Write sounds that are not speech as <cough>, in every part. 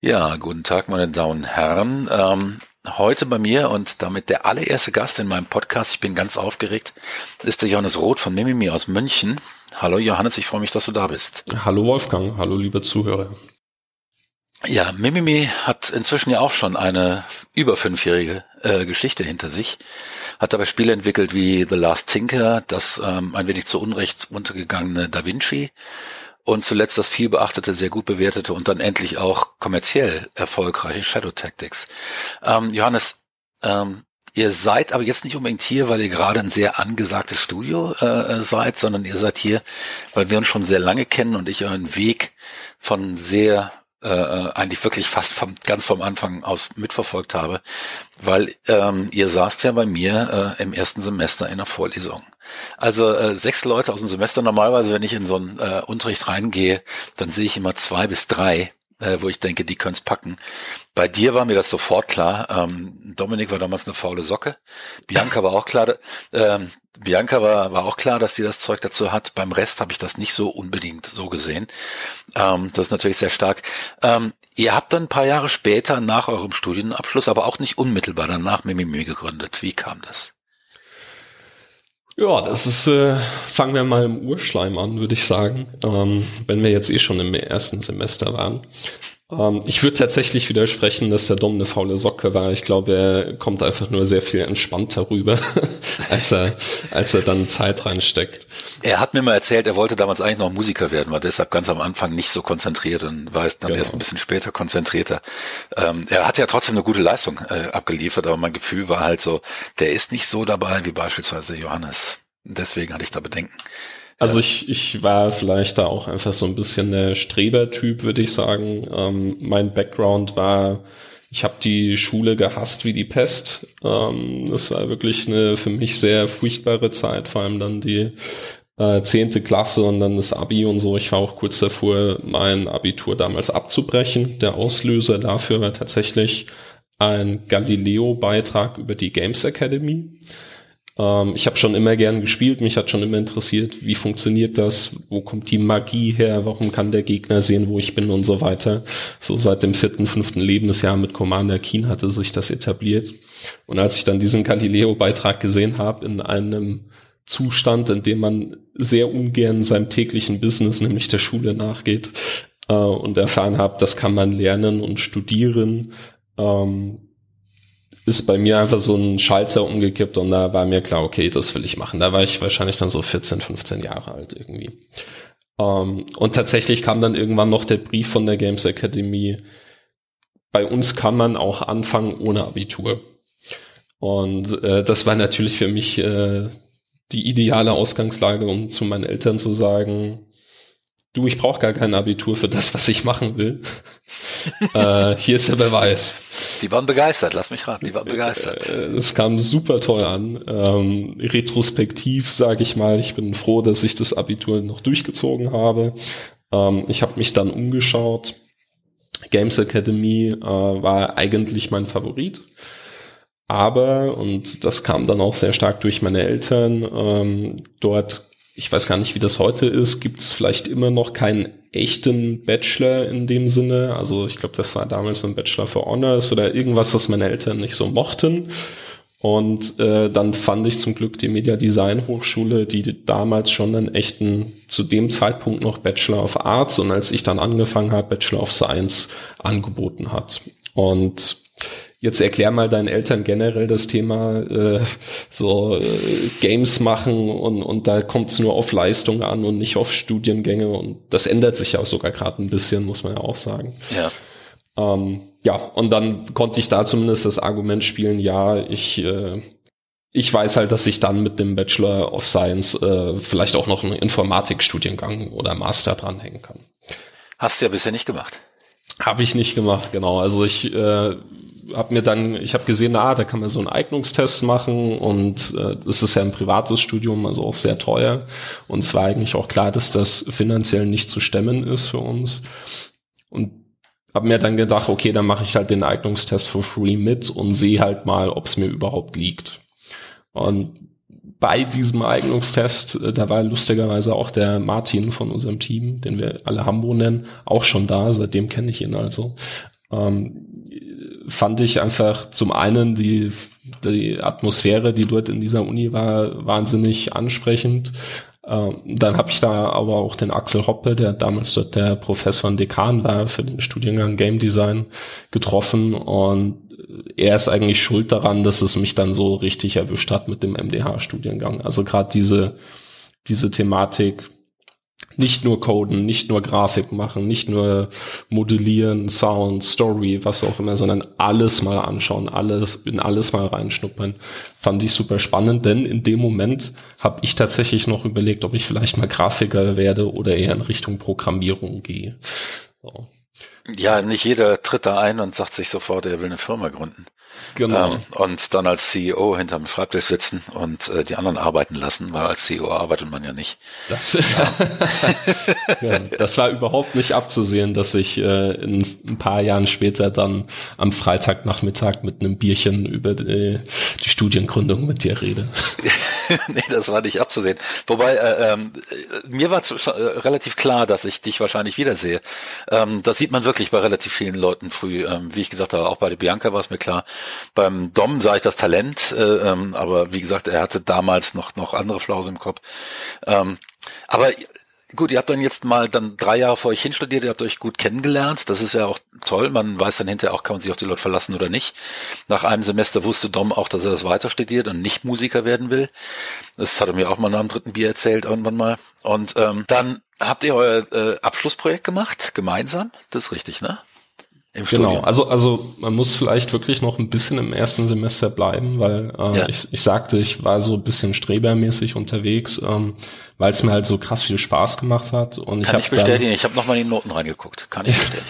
Ja, guten Tag, meine Damen und Herren. Ähm, heute bei mir und damit der allererste Gast in meinem Podcast, ich bin ganz aufgeregt, ist der Johannes Roth von Mimimi aus München. Hallo Johannes, ich freue mich, dass du da bist. Hallo Wolfgang, hallo liebe Zuhörer. Ja, Mimimi hat inzwischen ja auch schon eine über fünfjährige äh, Geschichte hinter sich, hat dabei Spiele entwickelt wie The Last Tinker, das ähm, ein wenig zu Unrecht untergegangene Da Vinci und zuletzt das viel beachtete, sehr gut bewertete und dann endlich auch kommerziell erfolgreiche Shadow Tactics. Ähm, Johannes, ähm, ihr seid aber jetzt nicht unbedingt hier, weil ihr gerade ein sehr angesagtes Studio äh, seid, sondern ihr seid hier, weil wir uns schon sehr lange kennen und ich euren Weg von sehr äh, eigentlich wirklich fast vom, ganz vom Anfang aus mitverfolgt habe, weil ähm, ihr saßt ja bei mir äh, im ersten Semester in der Vorlesung. Also äh, sechs Leute aus dem Semester. Normalerweise, wenn ich in so einen äh, Unterricht reingehe, dann sehe ich immer zwei bis drei, äh, wo ich denke, die können's packen. Bei dir war mir das sofort klar. Ähm, Dominik war damals eine faule Socke. Bianca war auch klar. Ähm, Bianca war, war auch klar, dass sie das Zeug dazu hat. Beim Rest habe ich das nicht so unbedingt so gesehen. Ähm, das ist natürlich sehr stark. Ähm, ihr habt dann ein paar Jahre später nach eurem Studienabschluss, aber auch nicht unmittelbar danach Mimimi gegründet. Wie kam das? Ja, das ist, äh, fangen wir mal im Urschleim an, würde ich sagen, ähm, wenn wir jetzt eh schon im ersten Semester waren. Ähm, ich würde tatsächlich widersprechen, dass der Dom eine faule Socke war. Ich glaube, er kommt einfach nur sehr viel entspannter rüber, <laughs> als er, als er dann Zeit reinsteckt. Er hat mir mal erzählt, er wollte damals eigentlich noch Musiker werden, war deshalb ganz am Anfang nicht so konzentriert und war es dann genau. erst ein bisschen später konzentrierter. Ähm, er hat ja trotzdem eine gute Leistung äh, abgeliefert, aber mein Gefühl war halt so, der ist nicht so dabei wie beispielsweise Johannes. Deswegen hatte ich da Bedenken. Also ich, ich war vielleicht da auch einfach so ein bisschen der Strebertyp, würde ich sagen. Ähm, mein Background war, ich habe die Schule gehasst wie die Pest. Ähm, das war wirklich eine für mich sehr furchtbare Zeit, vor allem dann die äh, zehnte Klasse und dann das Abi und so. Ich war auch kurz davor, mein Abitur damals abzubrechen. Der Auslöser dafür war tatsächlich ein Galileo-Beitrag über die Games Academy. Ähm, ich habe schon immer gern gespielt, mich hat schon immer interessiert, wie funktioniert das, wo kommt die Magie her, warum kann der Gegner sehen, wo ich bin und so weiter. So seit dem vierten, fünften Lebensjahr mit Commander Keen hatte sich das etabliert. Und als ich dann diesen Galileo-Beitrag gesehen habe in einem Zustand, in dem man sehr ungern seinem täglichen Business, nämlich der Schule, nachgeht äh, und erfahren habe, das kann man lernen und studieren, ähm, ist bei mir einfach so ein Schalter umgekippt und da war mir klar, okay, das will ich machen. Da war ich wahrscheinlich dann so 14, 15 Jahre alt irgendwie. Um, ähm, und tatsächlich kam dann irgendwann noch der Brief von der Games Academy. Bei uns kann man auch anfangen ohne Abitur. Und äh, das war natürlich für mich äh, die ideale Ausgangslage, um zu meinen Eltern zu sagen, du, ich brauche gar kein Abitur für das, was ich machen will. <laughs> äh, hier ist der Beweis. Die waren begeistert, lass mich raten, die waren begeistert. Äh, es kam super toll an. Ähm, retrospektiv sage ich mal, ich bin froh, dass ich das Abitur noch durchgezogen habe. Ähm, ich habe mich dann umgeschaut. Games Academy äh, war eigentlich mein Favorit. Aber, und das kam dann auch sehr stark durch meine Eltern, ähm, dort ich weiß gar nicht, wie das heute ist, gibt es vielleicht immer noch keinen echten Bachelor in dem Sinne. Also ich glaube, das war damals so ein Bachelor for Honors oder irgendwas, was meine Eltern nicht so mochten. Und äh, dann fand ich zum Glück die Media Design Hochschule, die damals schon einen echten, zu dem Zeitpunkt noch Bachelor of Arts und als ich dann angefangen habe, Bachelor of Science angeboten hat. Und Jetzt erklär mal deinen Eltern generell das Thema äh, so äh, Games machen und, und da kommt es nur auf Leistung an und nicht auf Studiengänge und das ändert sich ja auch sogar gerade ein bisschen, muss man ja auch sagen. Ja. Ähm, ja, und dann konnte ich da zumindest das Argument spielen, ja, ich äh, ich weiß halt, dass ich dann mit dem Bachelor of Science äh, vielleicht auch noch einen Informatikstudiengang oder Master dranhängen kann. Hast du ja bisher nicht gemacht. Habe ich nicht gemacht, genau. Also ich äh, habe mir dann, ich habe gesehen, ah, da kann man so einen Eignungstest machen und äh, das ist ja ein privates Studium, also auch sehr teuer. Und es war eigentlich auch klar, dass das finanziell nicht zu stemmen ist für uns. Und habe mir dann gedacht, okay, dann mache ich halt den Eignungstest for free mit und sehe halt mal, ob es mir überhaupt liegt. Und bei diesem Eignungstest, äh, da war lustigerweise auch der Martin von unserem Team, den wir alle Hambo nennen, auch schon da, seitdem kenne ich ihn also. ähm, fand ich einfach zum einen die, die Atmosphäre, die dort in dieser Uni war, wahnsinnig ansprechend. Ähm, dann habe ich da aber auch den Axel Hoppe, der damals dort der Professor und Dekan war für den Studiengang Game Design, getroffen und er ist eigentlich schuld daran, dass es mich dann so richtig erwischt hat mit dem MDH-Studiengang. Also gerade diese, diese Thematik, nicht nur coden, nicht nur Grafik machen, nicht nur modellieren, Sound, Story, was auch immer, sondern alles mal anschauen, alles in alles mal reinschnuppern. Fand ich super spannend, denn in dem Moment habe ich tatsächlich noch überlegt, ob ich vielleicht mal Grafiker werde oder eher in Richtung Programmierung gehe. So. Ja, nicht jeder tritt da ein und sagt sich sofort, er will eine Firma gründen. Genau. Ähm, und dann als CEO hinterm Schreibtisch sitzen und äh, die anderen arbeiten lassen, weil als CEO arbeitet man ja nicht. Das, <laughs> ja. ja, das war überhaupt nicht abzusehen, dass ich äh, in ein paar Jahren später dann am Freitagnachmittag mit einem Bierchen über die, die Studiengründung mit dir rede. <laughs> nee, das war nicht abzusehen. Wobei, äh, ähm, äh, mir war äh, relativ klar, dass ich dich wahrscheinlich wiedersehe. Ähm, das sieht man wirklich bei relativ vielen Leuten früh. Ähm, wie ich gesagt habe, auch bei der Bianca war es mir klar. Beim Dom sah ich das Talent, äh, ähm, aber wie gesagt, er hatte damals noch, noch andere Flause im Kopf. Ähm, aber Gut, ihr habt dann jetzt mal dann drei Jahre vor euch hinstudiert, ihr habt euch gut kennengelernt. Das ist ja auch toll. Man weiß dann hinterher auch, kann man sich auf die Leute verlassen oder nicht. Nach einem Semester wusste Dom auch, dass er das weiter studiert und nicht Musiker werden will. Das hat er mir auch mal nach dem dritten Bier erzählt irgendwann mal. Und ähm, dann habt ihr euer äh, Abschlussprojekt gemacht, gemeinsam. Das ist richtig, ne? Im genau, Studium. also also man muss vielleicht wirklich noch ein bisschen im ersten Semester bleiben, weil äh, ja. ich, ich sagte, ich war so ein bisschen strebermäßig unterwegs. Ähm, weil es mir halt so krass viel Spaß gemacht hat. Und Kann ich, ich bestätigen, ich habe nochmal in die Noten reingeguckt. Kann ich <laughs> bestätigen.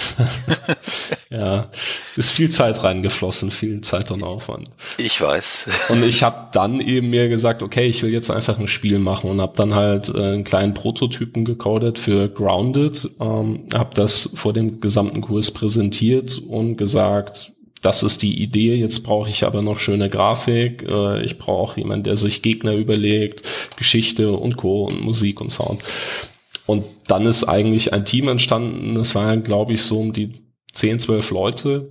Ja, ist viel Zeit reingeflossen, viel Zeit und Aufwand. Ich weiß. <laughs> und ich habe dann eben mir gesagt, okay, ich will jetzt einfach ein Spiel machen und habe dann halt äh, einen kleinen Prototypen gecodet für Grounded, ähm, habe das vor dem gesamten Kurs präsentiert und gesagt, das ist die Idee, jetzt brauche ich aber noch schöne Grafik, äh, ich brauche jemanden, der sich Gegner überlegt, Geschichte und Co. und Musik und Sound. Und dann ist eigentlich ein Team entstanden, das waren, glaube ich, so um die 10, 12 Leute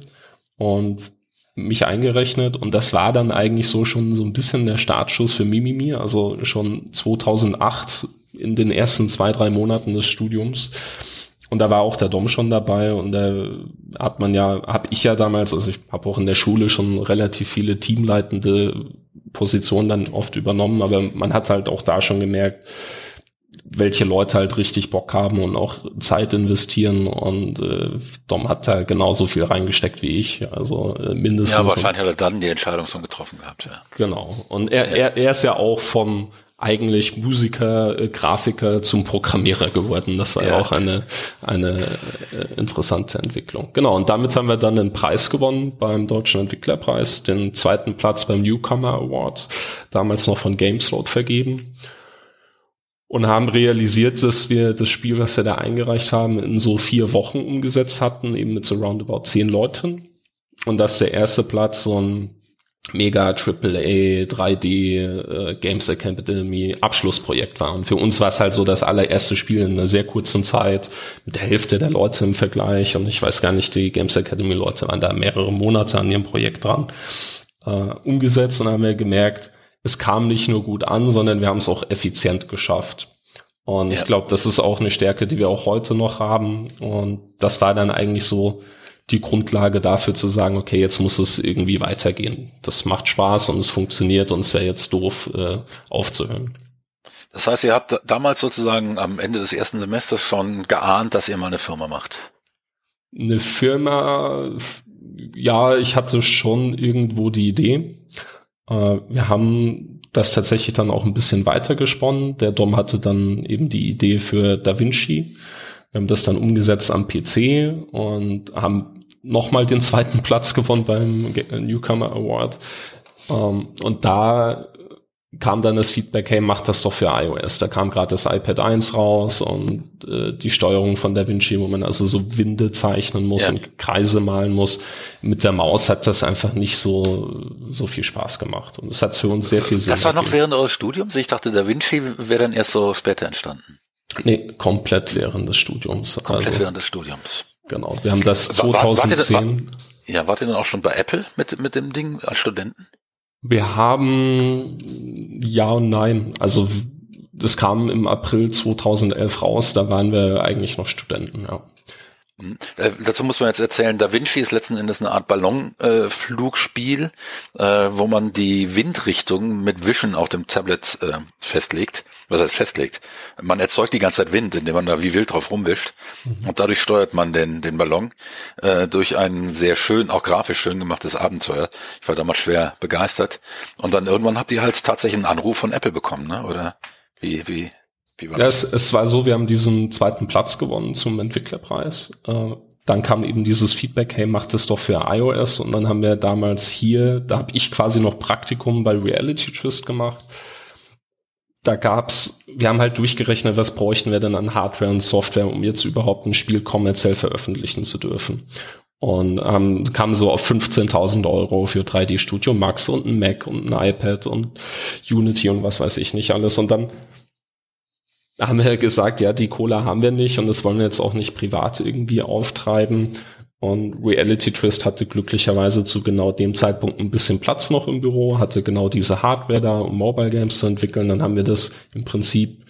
und mich eingerechnet. Und das war dann eigentlich so schon so ein bisschen der Startschuss für Mimimi, also schon 2008 in den ersten zwei, drei Monaten des Studiums. Und da war auch der Dom schon dabei und da hat man ja, habe ich ja damals, also ich habe auch in der Schule schon relativ viele teamleitende Positionen dann oft übernommen, aber man hat halt auch da schon gemerkt, welche Leute halt richtig Bock haben und auch Zeit investieren und äh, Dom hat da genauso viel reingesteckt wie ich, also äh, mindestens. Ja, wahrscheinlich hat er dann die Entscheidung schon getroffen gehabt, ja. Genau. Und er, ja. er, er ist ja auch vom eigentlich Musiker, äh, Grafiker zum Programmierer geworden. Das war ja, auch eine, eine äh, interessante Entwicklung. Genau, und damit haben wir dann einen Preis gewonnen beim Deutschen Entwicklerpreis, den zweiten Platz beim Newcomer Award, damals noch von Gameslot vergeben. Und haben realisiert, dass wir das Spiel, was wir da eingereicht haben, in so vier Wochen umgesetzt hatten, eben mit so roundabout zehn Leuten. Und dass der erste Platz so ein mega AAA 3D äh, Games Academy Abschlussprojekt war. Und für uns war es halt so das allererste Spiel in einer sehr kurzen Zeit mit der Hälfte der Leute im Vergleich. Und ich weiß gar nicht, die Games Academy Leute waren da mehrere Monate an ihrem Projekt dran äh, umgesetzt und haben wir gemerkt, es kam nicht nur gut an, sondern wir haben es auch effizient geschafft. Und ja. ich glaube, das ist auch eine Stärke, die wir auch heute noch haben. Und das war dann eigentlich so die Grundlage dafür zu sagen, okay, jetzt muss es irgendwie weitergehen. Das macht Spaß und es funktioniert und es wäre jetzt doof, äh, aufzuhören. Das heißt, ihr habt damals sozusagen am Ende des ersten Semesters schon geahnt, dass ihr mal eine Firma macht. Eine Firma, ja, ich hatte schon irgendwo die Idee. Äh, wir haben das tatsächlich dann auch ein bisschen weiter gesponnen. Der Dom hatte dann eben die Idee für Da Vinci. Wir haben das dann umgesetzt am PC und haben nochmal den zweiten <laughs> Platz gewonnen beim Newcomer Award. Ähm, und da kam dann das Feedback, hey, mach das doch für iOS. Da kam gerade das iPad 1 raus und äh, die Steuerung von DaVinci, wo man also so Winde zeichnen muss ja. und Kreise malen muss. Mit der Maus hat das einfach nicht so, so viel Spaß gemacht. Und es hat für uns sehr viel Sinn. Das war noch während eures Studiums? Ich dachte, DaVinci wäre dann erst so später entstanden. Nee, komplett während des Studiums. Komplett also, während des Studiums. Genau, wir haben das 2010. War, war, ja, wart ihr dann auch schon bei Apple mit, mit dem Ding als Studenten? Wir haben ja und nein. Also das kam im April 2011 raus, da waren wir eigentlich noch Studenten, ja. Mhm. Äh, dazu muss man jetzt erzählen, Da Vinci ist letzten Endes eine Art Ballonflugspiel, äh, äh, wo man die Windrichtung mit Vision auf dem Tablet äh, festlegt. Was heißt festlegt? Man erzeugt die ganze Zeit Wind, indem man da wie wild drauf rumwischt. Mhm. Und dadurch steuert man den, den Ballon äh, durch ein sehr schön, auch grafisch schön gemachtes Abenteuer. Ich war damals schwer begeistert. Und dann irgendwann habt ihr halt tatsächlich einen Anruf von Apple bekommen, ne? Oder wie, wie, wie war ja, das? Es, es war so, wir haben diesen zweiten Platz gewonnen zum Entwicklerpreis. Äh, dann kam eben dieses Feedback, hey, macht es doch für iOS. Und dann haben wir damals hier, da habe ich quasi noch Praktikum bei Reality Twist gemacht. Da gab's, wir haben halt durchgerechnet, was bräuchten wir denn an Hardware und Software, um jetzt überhaupt ein Spiel kommerziell veröffentlichen zu dürfen. Und ähm, kam so auf 15.000 Euro für 3D Studio Max und ein Mac und ein iPad und Unity und was weiß ich nicht alles. Und dann haben wir gesagt, ja, die Cola haben wir nicht und das wollen wir jetzt auch nicht privat irgendwie auftreiben. Und Reality Twist hatte glücklicherweise zu genau dem Zeitpunkt ein bisschen Platz noch im Büro, hatte genau diese Hardware da, um Mobile Games zu entwickeln. Dann haben wir das im Prinzip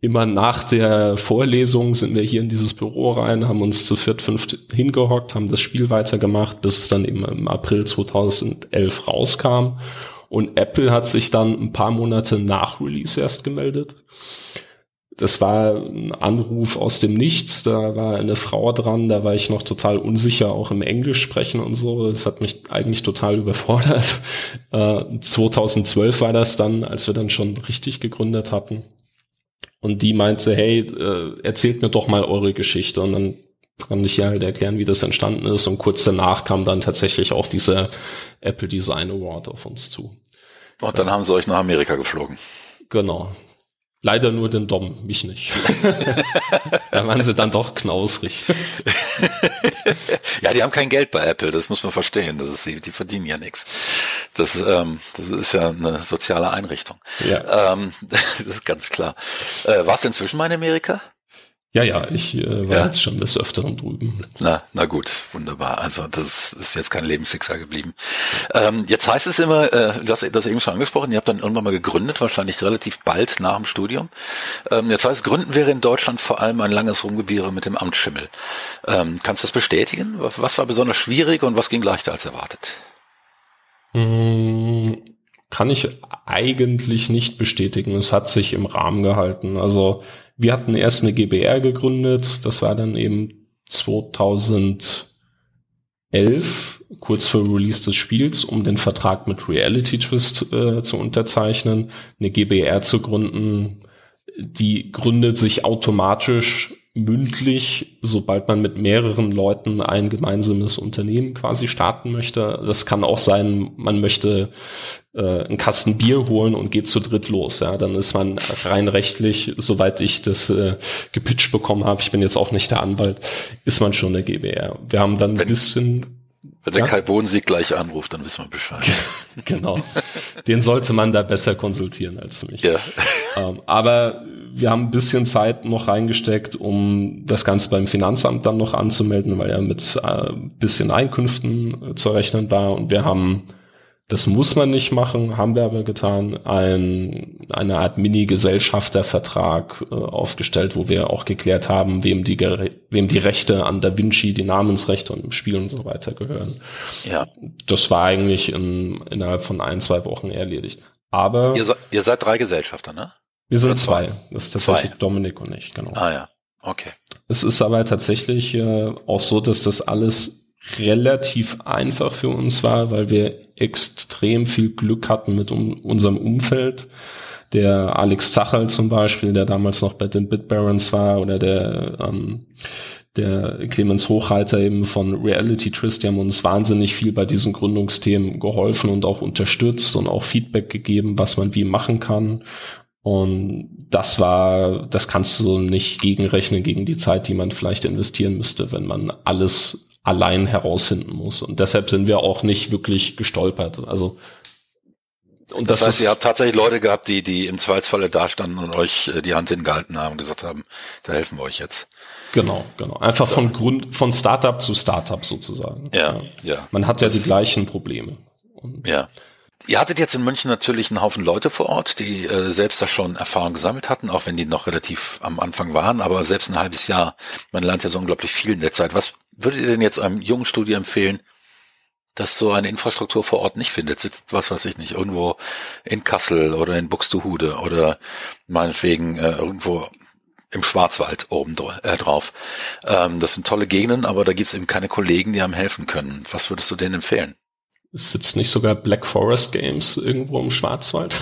immer nach der Vorlesung sind wir hier in dieses Büro rein, haben uns zu viert, fünft hingehockt, haben das Spiel weitergemacht, bis es dann eben im April 2011 rauskam. Und Apple hat sich dann ein paar Monate nach Release erst gemeldet das war ein Anruf aus dem Nichts, da war eine Frau dran, da war ich noch total unsicher, auch im Englisch sprechen und so. Das hat mich eigentlich total überfordert. <laughs> Äh, 2012 war das dann, als wir dann schon richtig gegründet hatten. Und die meinte, hey, äh, erzählt mir doch mal eure Geschichte. Und dann kann ich ja halt erklären, wie das entstanden ist. Und kurz danach kam dann tatsächlich auch dieser Apple Design Award auf uns zu. Und dann haben sie euch nach Amerika geflogen. Genau. Leider nur den Dom, mich nicht. <laughs> da waren sie dann doch knausrig. <laughs> ja, die haben kein Geld bei Apple, das muss man verstehen. Das ist, die verdienen ja nichts. Das, ähm, das ist ja eine soziale Einrichtung. Ja. Ähm, <laughs> das ist ganz klar. Äh, warst du inzwischen mal in Amerika? Ja, ja, ich äh, war ja. jetzt schon des Öfteren drüben. Na, na gut, wunderbar. Also das ist jetzt kein Lebensfixer geblieben. Ähm, jetzt heißt es immer, äh, du hast das eben schon angesprochen, ihr habt dann irgendwann mal gegründet, wahrscheinlich relativ bald nach dem Studium. Ähm, jetzt heißt es, Gründen wäre in Deutschland vor allem ein langes Rumgebiere mit dem Amtsschimmel. Ähm, kannst du das bestätigen? Was war besonders schwierig und was ging leichter als erwartet? Hm, kann ich eigentlich nicht bestätigen. Es hat sich im Rahmen gehalten. Also wir hatten erst eine GBR gegründet, das war dann eben 2011, kurz vor Release des Spiels, um den Vertrag mit Reality Twist äh, zu unterzeichnen. Eine GBR zu gründen, die gründet sich automatisch mündlich, sobald man mit mehreren Leuten ein gemeinsames Unternehmen quasi starten möchte. Das kann auch sein, man möchte äh, einen Kasten Bier holen und geht zu dritt los. Ja, dann ist man rein rechtlich, soweit ich das äh, gepitcht bekommen habe, ich bin jetzt auch nicht der Anwalt, ist man schon eine GBR. Wir haben dann ein bisschen wenn der ja? Kai Bodensieg gleich anruft, dann wissen wir Bescheid. <laughs> genau. Den sollte man da besser konsultieren als mich. Ja. Ähm, aber wir haben ein bisschen Zeit noch reingesteckt, um das Ganze beim Finanzamt dann noch anzumelden, weil ja mit äh, bisschen Einkünften äh, zu rechnen war. Und wir haben das muss man nicht machen, haben wir aber getan, ein, eine Art Mini-Gesellschaftervertrag äh, aufgestellt, wo wir auch geklärt haben, wem die, wem die Rechte an Da Vinci, die Namensrechte und im Spiel und so weiter gehören. Ja. Das war eigentlich in, innerhalb von ein, zwei Wochen erledigt. Aber. Ihr, ihr seid drei Gesellschafter, ne? Wir sind zwei. zwei. Das ist tatsächlich zwei. Dominik und ich, genau. Ah ja, okay. Es ist aber tatsächlich äh, auch so, dass das alles relativ einfach für uns war, weil wir extrem viel Glück hatten mit um, unserem Umfeld. Der Alex Zachal zum Beispiel, der damals noch bei den Bitbarons war, oder der, ähm, der Clemens Hochreiter eben von Reality Trist, die haben uns wahnsinnig viel bei diesen Gründungsthemen geholfen und auch unterstützt und auch Feedback gegeben, was man wie machen kann. Und das war, das kannst du nicht gegenrechnen gegen die Zeit, die man vielleicht investieren müsste, wenn man alles allein herausfinden muss. Und deshalb sind wir auch nicht wirklich gestolpert. Also und das, das heißt, ihr habt tatsächlich Leute gehabt, die, die im Zweifelsfalle dastanden und euch äh, die Hand hingehalten haben und gesagt haben, da helfen wir euch jetzt. Genau, genau. Einfach so. von Grund, von Startup zu Startup sozusagen. Ja, ja. ja. Man hat das ja die gleichen Probleme. Und ja. Ihr hattet jetzt in München natürlich einen Haufen Leute vor Ort, die äh, selbst da schon Erfahrung gesammelt hatten, auch wenn die noch relativ am Anfang waren, aber selbst ein halbes Jahr, man lernt ja so unglaublich viel in der Zeit. Was würdet ihr denn jetzt einem jungen Studio empfehlen, das so eine Infrastruktur vor Ort nicht findet? Sitzt, was weiß ich nicht, irgendwo in Kassel oder in Buxtehude oder meinetwegen äh, irgendwo im Schwarzwald oben äh, drauf. Ähm, das sind tolle Gegenden, aber da gibt's eben keine Kollegen, die einem helfen können. Was würdest du denen empfehlen? Sitzt nicht sogar Black Forest Games irgendwo im Schwarzwald?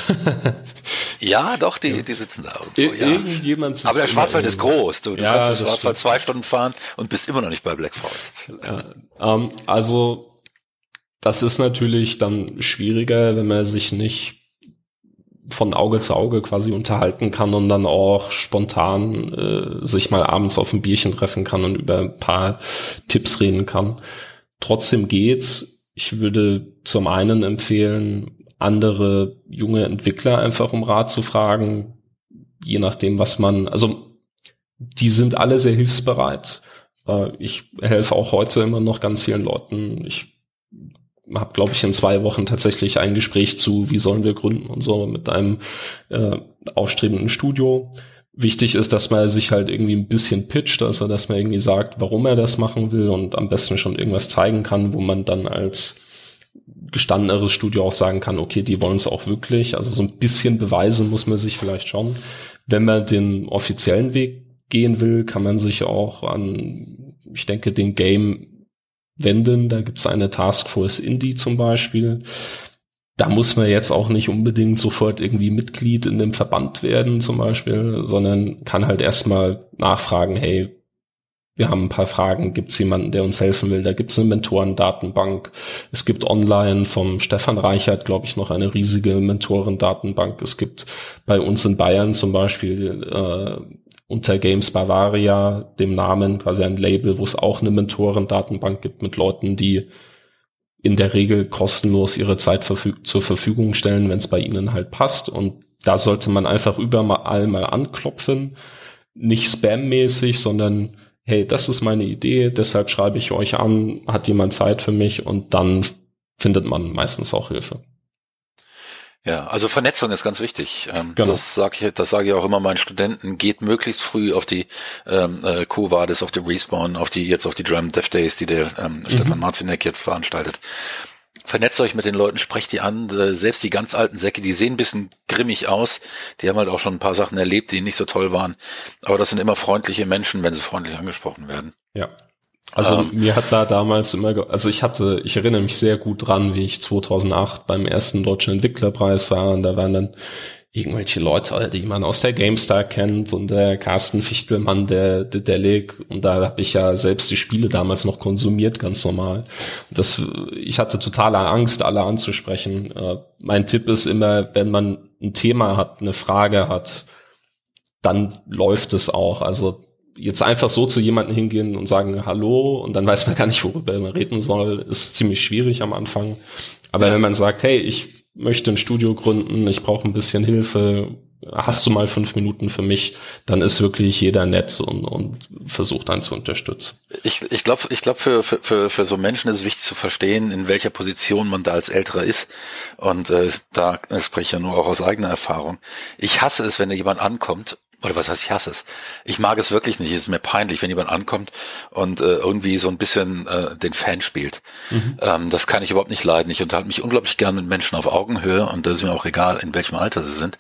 <laughs> ja, doch, die, die sitzen da irgendwo, ja. Irgendjemand Aber der Schwarzwald ist groß. Du, du ja, kannst im Schwarzwald zwei Stunden fahren und bist immer noch nicht bei Black Forest. Ähm, also, das ist natürlich dann schwieriger, wenn man sich nicht von Auge zu Auge quasi unterhalten kann und dann auch spontan äh, sich mal abends auf ein Bierchen treffen kann und über ein paar Tipps reden kann. Trotzdem geht's ich würde zum einen empfehlen, andere junge Entwickler einfach um Rat zu fragen, je nachdem, was man, also die sind alle sehr hilfsbereit. Äh, ich helfe auch heute immer noch ganz vielen Leuten. Ich habe, glaube ich, in zwei Wochen tatsächlich ein Gespräch zu, wie sollen wir gründen und so mit einem äh, aufstrebenden Studio. Wichtig ist, dass man sich halt irgendwie ein bisschen pitcht, also dass man irgendwie sagt, warum er das machen will und am besten schon irgendwas zeigen kann, wo man dann als gestandeneres Studio auch sagen kann, okay, die wollen es auch wirklich. Also so ein bisschen beweisen muss man sich vielleicht schon. Wenn man den offiziellen Weg gehen will, kann man sich auch an, ich denke, den Game wenden. Da gibt es eine Taskforce Indie zum Beispiel da muss man jetzt auch nicht unbedingt sofort irgendwie Mitglied in dem Verband werden zum Beispiel, sondern kann halt erstmal nachfragen, hey, wir haben ein paar Fragen, gibt es jemanden, der uns helfen will? Da gibt es eine Mentorendatenbank. Es gibt online vom Stefan Reichert, glaube ich, noch eine riesige Mentorendatenbank. Es gibt bei uns in Bayern zum Beispiel äh, unter Games Bavaria, dem Namen, quasi ein Label, wo es auch eine Mentorendatenbank gibt mit Leuten, die in der Regel kostenlos ihre Zeit verfüg zur Verfügung stellen, wenn es bei ihnen halt passt. Und da sollte man einfach überall mal anklopfen. Nicht spammäßig, sondern hey, das ist meine Idee, deshalb schreibe ich euch an, hat jemand Zeit für mich und dann findet man meistens auch Hilfe. Ja, also Vernetzung ist ganz wichtig. Ähm, genau. Das sage ich, das sage ich auch immer meinen Studenten. Geht möglichst früh auf die ähm, äh, Covades, auf die Respawn, auf die jetzt auf die Drum Dev Days, die der ähm, mhm. Stefan Marzinek jetzt veranstaltet. Vernetzt euch mit den Leuten, sprecht die an. Äh, selbst die ganz alten Säcke, die sehen ein bisschen grimmig aus. Die haben halt auch schon ein paar Sachen erlebt, die nicht so toll waren. Aber das sind immer freundliche Menschen, wenn sie freundlich angesprochen werden. Ja, also ähm, mir hat da damals immer, also ich hatte, ich erinnere mich sehr gut dran, wie ich 2008 beim ersten deutschen Entwicklerpreis war und da waren dann irgendwelche Leute, die man aus der GameStar kennt und der Carsten Fichtelmann, der, der Delic und da habe ich ja selbst die Spiele damals noch konsumiert, ganz normal. Und das, ich hatte totale Angst, alle anzusprechen. Äh, mein Tipp ist immer, wenn man ein Thema hat, eine Frage hat, dann läuft es auch. Also jetzt einfach so zu jemandem hingehen und sagen Hallo und dann weiß man gar nicht, worüber man reden soll, ist ziemlich schwierig am Anfang. Aber ja. wenn man sagt, hey, ich möchte ein Studio gründen, ich brauche ein bisschen Hilfe, hast du mal fünf Minuten für mich, dann ist wirklich jeder nett und, und versucht einen zu unterstützen. Ich, ich glaube, ich glaub, für, für, für so Menschen ist es wichtig zu verstehen, in welcher Position man da als Älterer ist. Und äh, da spreche ich ja nur auch aus eigener Erfahrung. Ich hasse es, wenn da jemand ankommt oder was heißt ich hasse es? Ich mag es wirklich nicht. Es ist mir peinlich, wenn jemand ankommt und äh, irgendwie so ein bisschen äh, den Fan spielt. Mhm. Ähm, das kann ich überhaupt nicht leiden. Ich unterhalte mich unglaublich gern mit Menschen auf Augenhöhe und das ist mir auch egal, in welchem Alter sie sind.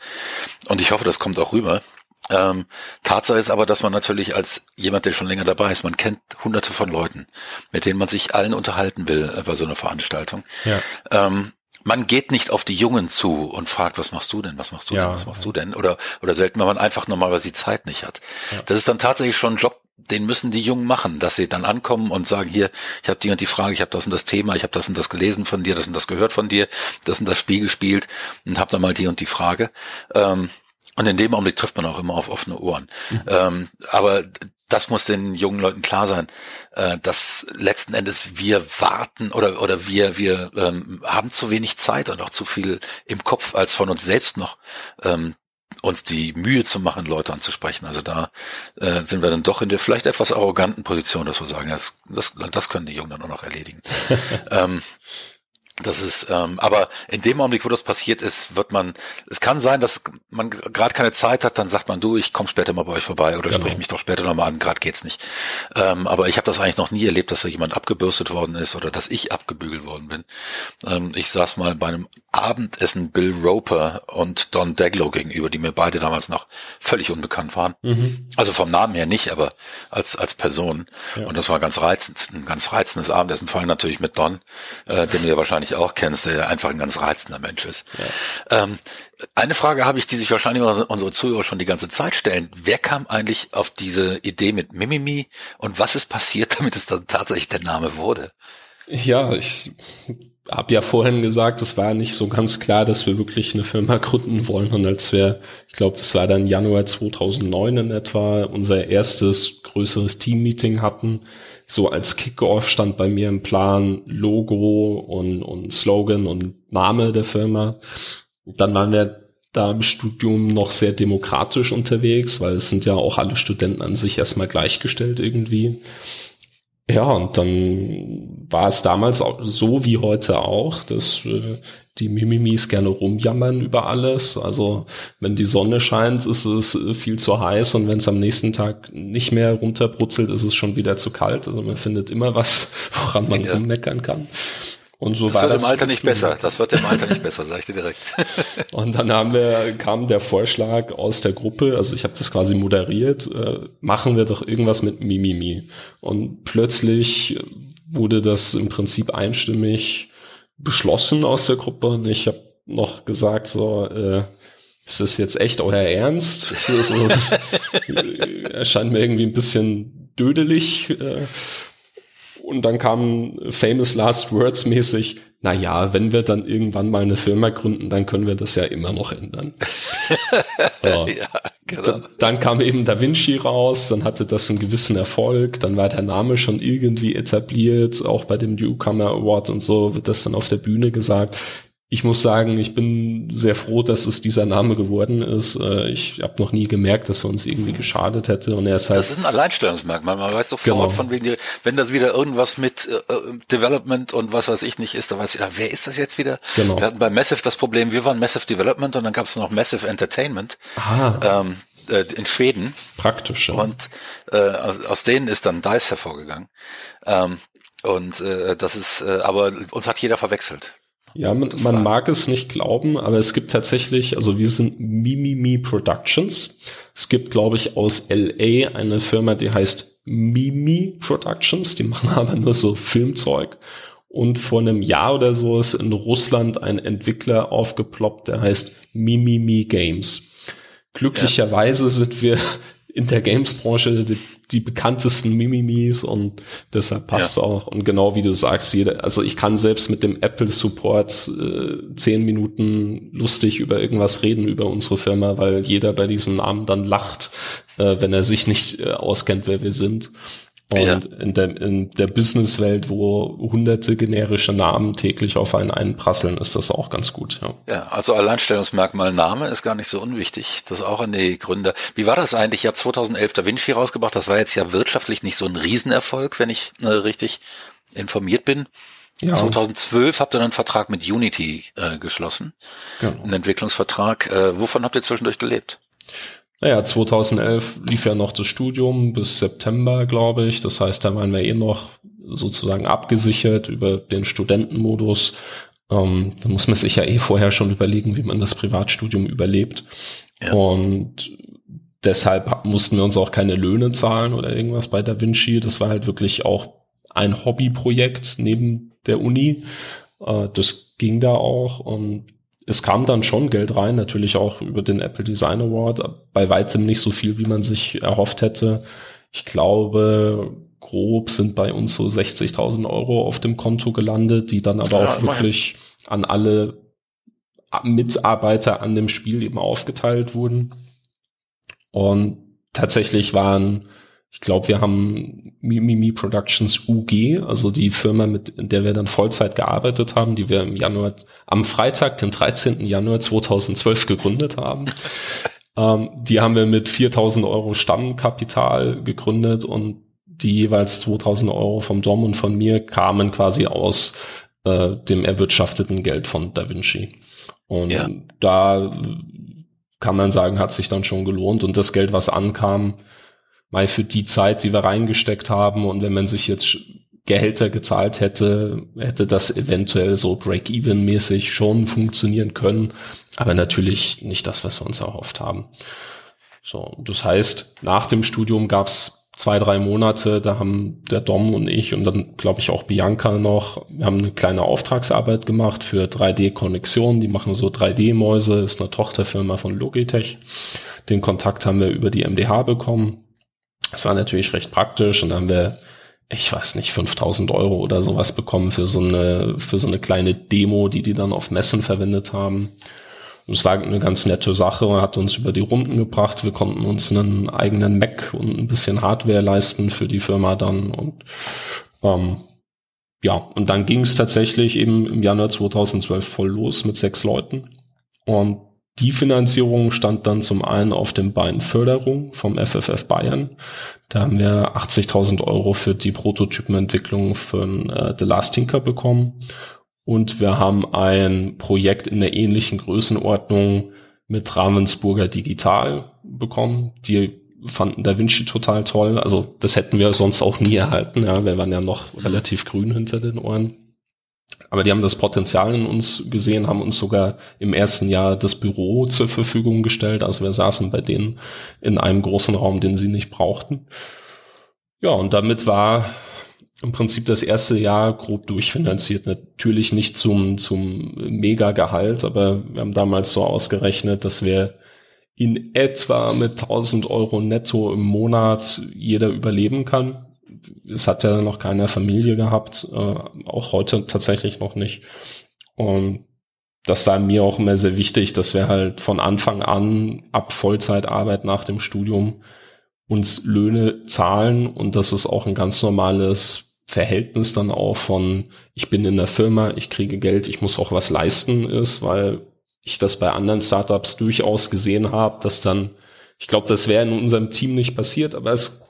Und ich hoffe, das kommt auch rüber. Ähm, Tatsache ist aber, dass man natürlich als jemand, der schon länger dabei ist, man kennt hunderte von Leuten, mit denen man sich allen unterhalten will äh, bei so einer Veranstaltung. Ja. Ähm, man geht nicht auf die Jungen zu und fragt, was machst du denn, was machst du ja, denn, was machst ja. du denn? Oder, oder selten, weil man einfach normalerweise die Zeit nicht hat. Ja. Das ist dann tatsächlich schon ein Job, den müssen die Jungen machen, dass sie dann ankommen und sagen, hier, ich habe die und die Frage, ich habe das und das Thema, ich habe das und das gelesen von dir, das und das gehört von dir, das und das Spiel gespielt und habe dann mal die und die Frage. Ähm, und in dem Augenblick trifft man auch immer auf offene Ohren. Mhm. Ähm, aber das muss den jungen Leuten klar sein, äh, dass letzten Endes wir warten oder oder wir wir ähm, haben zu wenig Zeit und auch zu viel im Kopf, als von uns selbst noch ähm, uns die Mühe zu machen, Leute anzusprechen. Also da äh, sind wir dann doch in der vielleicht etwas arroganten Position, dass wir sagen, das, das, das können die Jungen dann auch noch erledigen. <laughs> ähm, das ist, ähm, aber in dem Augenblick, wo das passiert ist, wird man, es kann sein, dass man gerade keine Zeit hat, dann sagt man, du, ich komme später mal bei euch vorbei oder genau. sprich mich doch später nochmal an, gerade geht's nicht. Ähm, aber ich habe das eigentlich noch nie erlebt, dass da jemand abgebürstet worden ist oder dass ich abgebügelt worden bin. Ähm, ich saß mal bei einem Abendessen Bill Roper und Don Daglow gegenüber, die mir beide damals noch völlig unbekannt waren. Mhm. Also vom Namen her nicht, aber als, als Person. Ja. Und das war ganz reizend, ein ganz reizendes Abendessen, vor allem natürlich mit Don, äh, den du ja wahrscheinlich auch kennst, der einfach ein ganz reizender Mensch ist. Ja. Ähm, eine Frage habe ich, die sich wahrscheinlich unsere Zuhörer schon die ganze Zeit stellen. Wer kam eigentlich auf diese Idee mit Mimimi und was ist passiert, <laughs> damit es dann tatsächlich der Name wurde? Ja, ich habe ja vorhin gesagt, es war nicht so ganz klar, dass wir wirklich eine Firma <laughs> gründen wollen. Und als wir, ich glaube, das war dann Januar 2009 in etwa, unser erstes größeres Team-Meeting hatten, so als Kickoff stand bei mir im Plan Logo und, und Slogan und Name der Firma. Dann waren wir da im Studium noch sehr demokratisch unterwegs, weil es sind ja auch alle Studenten an sich erstmal gleichgestellt irgendwie. Ja, und dann war es damals auch so wie heute auch, dass äh, die Mimimis gerne rumjammern über alles. Also wenn die Sonne scheint, ist es äh, viel zu heiß und wenn es am nächsten Tag nicht mehr runterbrutzelt, ist es schon wieder zu kalt. Also man findet immer was, <laughs> woran man ja. rummeckern kann. Und so das war wird das im Alter nicht besser. Das wird im Alter nicht besser, sage ich dir direkt. <laughs> und dann haben wir, kam der Vorschlag aus der Gruppe, also ich habe das quasi moderiert, äh, machen wir doch irgendwas mit Mimimi. Und plötzlich wurde das im Prinzip einstimmig beschlossen aus der Gruppe. Und ich habe noch gesagt, so, äh, ist das jetzt echt euer Ernst? Das <laughs> erscheint mir irgendwie ein bisschen dödelig. Äh, und dann kam Famous Last Words mäßig, na ja, wenn wir dann irgendwann mal eine Firma gründen, dann können wir das ja immer noch ändern. <laughs> ja. ja, genau. Dann kam eben Da Vinci raus, dann hatte das einen gewissen Erfolg, dann war der Name schon irgendwie etabliert, auch bei dem Newcomer Award und so wird das dann auf der Bühne gesagt ich muss sagen, ich bin sehr froh, dass es dieser Name geworden ist. Äh, ich habe noch nie gemerkt, dass er uns irgendwie geschadet hätte. Und er ist halt. Das ist ein Alleinstellungsmerkmal. Man weiß sofort genau. von wegen, wenn das wieder irgendwas mit äh, äh, Development und was weiß ich nicht ist, dann weiß ich, wer ist das jetzt wieder? Genau. Wir hatten bei Massive das Problem, wir waren Massive Development und dann gab es noch Massive Entertainment. Ah. Ähm, in Schweden. Praktisch. Ja. Und äh, aus, aus denen ist dann Dice hervorgegangen. Ähm, und äh, das ist, äh, aber uns hat jeder verwechselt. Ja, man, man mag es nicht glauben, aber es gibt tatsächlich, also wir sind Mimimi Productions. Es gibt, glaube ich, aus LA eine Firma, die heißt Mimi Productions. Die machen <laughs> aber nur so Filmzeug. Und vor einem Jahr oder so ist in Russland ein Entwickler aufgeploppt, der heißt Mimimi Games. Glücklicherweise ja. sind wir in der Games-Branche die, die, bekanntesten Mimimis und deshalb passt ja. auch. Und genau wie du sagst, jeder, also ich kann selbst mit dem Apple-Support äh, zehn Minuten lustig über irgendwas reden über unsere Firma, weil jeder bei diesem Namen dann lacht, äh, wenn er sich nicht äh, auskennt, wer wir sind. Und ja. in der, in der Businesswelt, wo hunderte generische Namen täglich auf einen einprasseln, ist das auch ganz gut. Ja, ja also Alleinstellungsmerkmal Name ist gar nicht so unwichtig. Das auch an die Gründer. Wie war das eigentlich? Ja, 2011 Da Vinci rausgebracht. Das war jetzt ja wirtschaftlich nicht so ein Riesenerfolg, wenn ich äh, richtig informiert bin. Ja. 2012 habt ihr einen Vertrag mit Unity äh, geschlossen. Genau. Einen Entwicklungsvertrag. Äh, wovon habt ihr zwischendurch gelebt? Naja, 2011 lief ja noch das Studium bis September, glaube ich. Das heißt, da waren wir eh noch sozusagen abgesichert über den Studentenmodus. Ähm, da muss man sich ja eh vorher schon überlegen, wie man das Privatstudium überlebt. Ja. Und deshalb mussten wir uns auch keine Löhne zahlen oder irgendwas bei Da Vinci. Das war halt wirklich auch ein Hobbyprojekt neben der Uni. Äh, das ging da auch und es kam dann schon Geld rein, natürlich auch über den Apple Design Award, bei weitem nicht so viel, wie man sich erhofft hätte. Ich glaube, grob sind bei uns so 60.000 Euro auf dem Konto gelandet, die dann aber ja, auch wirklich an alle Mitarbeiter an dem Spiel eben aufgeteilt wurden. Und tatsächlich waren ich glaube, wir haben Mimimi Productions UG, also die Firma, mit der wir dann Vollzeit gearbeitet haben, die wir im Januar, am Freitag, den 13. Januar 2012 gegründet haben. <laughs> Ähm, die haben wir mit 4000 Euro Stammkapital gegründet und die jeweils 2000 Euro vom Dom und von mir kamen quasi aus äh, dem erwirtschafteten Geld von Da Vinci. Und ja. da kann man sagen, hat sich dann schon gelohnt und das Geld, was ankam, mal für die Zeit, die wir reingesteckt haben und wenn man sich jetzt Gehälter gezahlt hätte, hätte das eventuell so Break-Even-mäßig schon funktionieren können, aber natürlich nicht das, was wir uns erhofft haben. So, das heißt, nach dem Studium gab's zwei, drei Monate, da haben der Dom und ich und dann glaube ich auch Bianca noch, wir haben eine kleine Auftragsarbeit gemacht für 3D-Konnexion, die machen so 3D-Mäuse, ist eine Tochterfirma von Logitech. Den Kontakt haben wir über die MDH bekommen. Das war natürlich recht praktisch und dann haben wir ich weiß nicht, 5000 Euro oder sowas bekommen für so eine, für so eine kleine Demo, die die dann auf Messen verwendet haben. Und es war eine ganz nette Sache, hat uns über die Runden gebracht. Wir konnten uns einen eigenen Mac und ein bisschen Hardware leisten für die Firma dann und, ähm, ja, und dann ging es tatsächlich eben im Januar 2012 voll los mit sechs Leuten. Und die Finanzierung stand dann zum einen auf dem Bein Förderung vom FFF Bayern. Da haben wir 80.000 Euro für die Prototypenentwicklung von äh, The Last Tinker bekommen. Und wir haben ein Projekt in der ähnlichen Größenordnung mit Ravensburger Digital bekommen. Die fanden Da Vinci total toll. Also das hätten wir sonst auch nie erhalten. Ja, wir waren ja noch relativ grün hinter den Ohren. Aber die haben das Potenzial in uns gesehen, haben uns sogar im ersten Jahr das Büro zur Verfügung gestellt. Also wir saßen bei denen in einem großen Raum, den sie nicht brauchten. Ja, und damit war im Prinzip das erste Jahr grob durchfinanziert. Natürlich nicht zum, zum Mega-Gehalt, aber wir haben damals so ausgerechnet, dass wir in etwa mit 1000 Euro netto im Monat jeder überleben kann es hat ja noch keine Familie gehabt, äh, auch heute tatsächlich noch nicht. Und das war mir auch immer sehr wichtig, dass wir halt von Anfang an ab Vollzeitarbeit nach dem Studium uns Löhne zahlen und das ist auch ein ganz normales Verhältnis dann auch von ich bin in der Firma, ich kriege Geld, ich muss auch was leisten ist, weil ich das bei anderen Startups durchaus gesehen habe, dass dann ich glaube, das wäre in unserem Team nicht passiert, aber es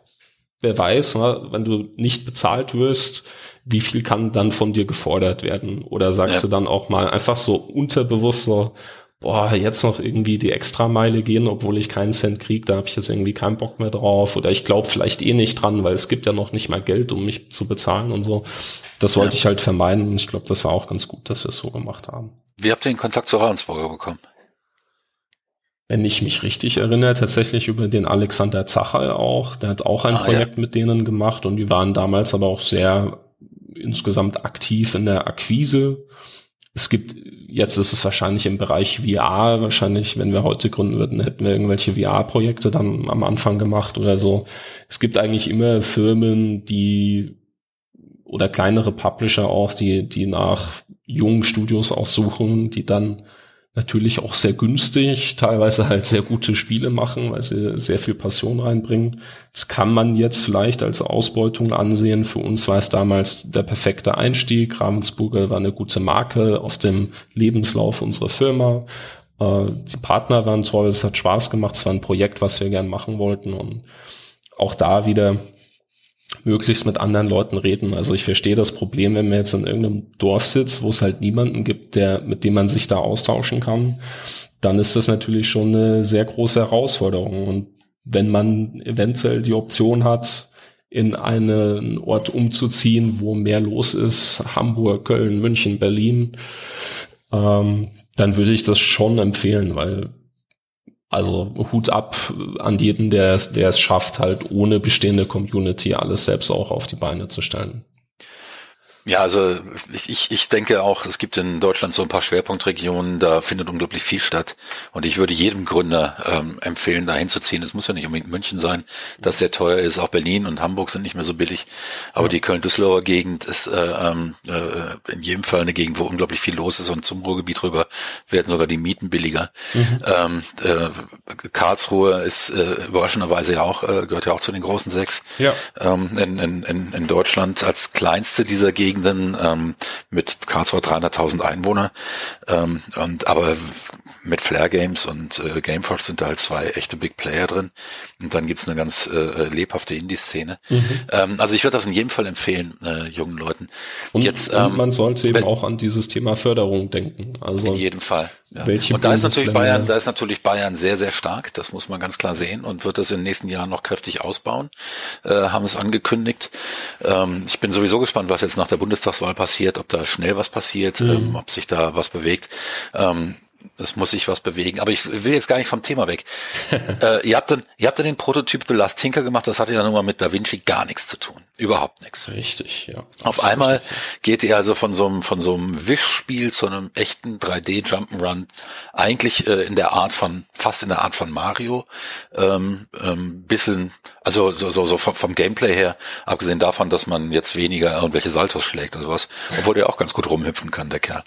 wer weiß, ne, wenn du nicht bezahlt wirst, wie viel kann dann von dir gefordert werden? Oder sagst ja. du dann auch mal einfach so unterbewusst so, boah, jetzt noch irgendwie die Extrameile gehen, obwohl ich keinen Cent krieg, da habe ich jetzt irgendwie keinen Bock mehr drauf. Oder ich glaube vielleicht eh nicht dran, weil es gibt ja noch nicht mal Geld, um mich zu bezahlen und so. Das wollte ja. ich halt vermeiden und ich glaube, das war auch ganz gut, dass wir es so gemacht haben. Wie habt ihr den Kontakt zu Ravensburger bekommen? Wenn ich mich richtig erinnere, tatsächlich über den Alexander Zachal auch. Der hat auch ein ah, Projekt ja. mit denen gemacht und die waren damals aber auch sehr insgesamt aktiv in der Akquise. Es gibt, jetzt ist es wahrscheinlich im Bereich VR, wahrscheinlich, wenn wir heute gründen würden, hätten wir irgendwelche VR-Projekte dann am Anfang gemacht oder so. Es gibt eigentlich immer Firmen, die oder kleinere Publisher auch, die, die nach jungen Studios auch suchen, die dann natürlich auch sehr günstig, teilweise halt sehr gute Spiele machen, weil sie sehr viel Passion reinbringen. Das kann man jetzt vielleicht als Ausbeutung ansehen. Für uns war es damals der perfekte Einstieg. Ravensburger war eine gute Marke auf dem Lebenslauf unserer Firma. Äh, die Partner waren toll, es hat Spaß gemacht, es war ein Projekt, was wir gern machen wollten und auch da wieder möglichst mit anderen Leuten reden. Also ich verstehe das Problem, wenn man jetzt in irgendeinem Dorf sitzt, wo es halt niemanden gibt, der, mit dem man sich da austauschen kann, dann ist das natürlich schon eine sehr große Herausforderung. Und wenn man eventuell die Option hat, in einen Ort umzuziehen, wo mehr los ist, Hamburg, Köln, München, Berlin, ähm, dann würde ich das schon empfehlen, weil also Hut ab an jeden, der, der es schafft, halt ohne bestehende Community alles selbst auch auf die Beine zu stellen. Ja, also ich, ich denke auch, es gibt in Deutschland so ein paar Schwerpunktregionen, da findet unglaublich viel statt. Und ich würde jedem Gründer ähm, empfehlen, da hinzuziehen. Es muss ja nicht unbedingt München sein, das sehr teuer ist. Auch Berlin und Hamburg sind nicht mehr so billig. Aber ja. die Köln-Düsseldorfer Gegend ist äh, ähm, äh, in jedem Fall eine Gegend, wo unglaublich viel los ist. Und zum Ruhrgebiet rüber werden sogar die Mieten billiger. Mhm. Ähm, äh, Karlsruhe ist äh, überraschenderweise ja auch, äh, gehört ja auch zu den großen sechs ja. ähm, in, in, in Deutschland als kleinste dieser Gegend Gegenden ähm, mit Karlsruhe 300.000 Einwohner. Ähm, und aber mit Flair Games und äh, Gameforge sind da halt zwei echte Big Player drin. Und dann gibt's eine ganz äh, lebhafte Indie-Szene. Mhm. Ähm, also ich würde das in jedem Fall empfehlen, äh, jungen Leuten. Und, Jetzt, ähm, und man sollte eben auch an dieses Thema Förderung denken. Also in jedem Fall. Ja. Und da ist natürlich Bayern, da ist natürlich Bayern sehr, sehr stark. Das muss man ganz klar sehen und wird das in den nächsten Jahren noch kräftig ausbauen. Äh, haben es angekündigt. Ähm, ich bin sowieso gespannt, was jetzt nach der Bundestagswahl passiert, ob da schnell was passiert, mhm. ähm, ob sich da was bewegt. Ähm, es muss sich was bewegen. Aber ich will jetzt gar nicht vom Thema weg. <laughs> äh, ihr, habt dann, ihr habt dann den Prototyp The Last Tinker gemacht, das hatte ja nun mal mit Da Vinci gar nichts zu tun. Überhaupt nichts. Richtig, ja. Auf einmal geht ihr also von so einem, von so einem Wischspiel zu einem echten 3D Jump'n'Run, eigentlich äh, in der Art von, fast in der Art von Mario, ähm, ähm, bisschen, also so, so, so vom, vom Gameplay her, abgesehen davon, dass man jetzt weniger irgendwelche Saltos schlägt oder sowas, obwohl der auch ganz gut rumhüpfen kann, der Kerl.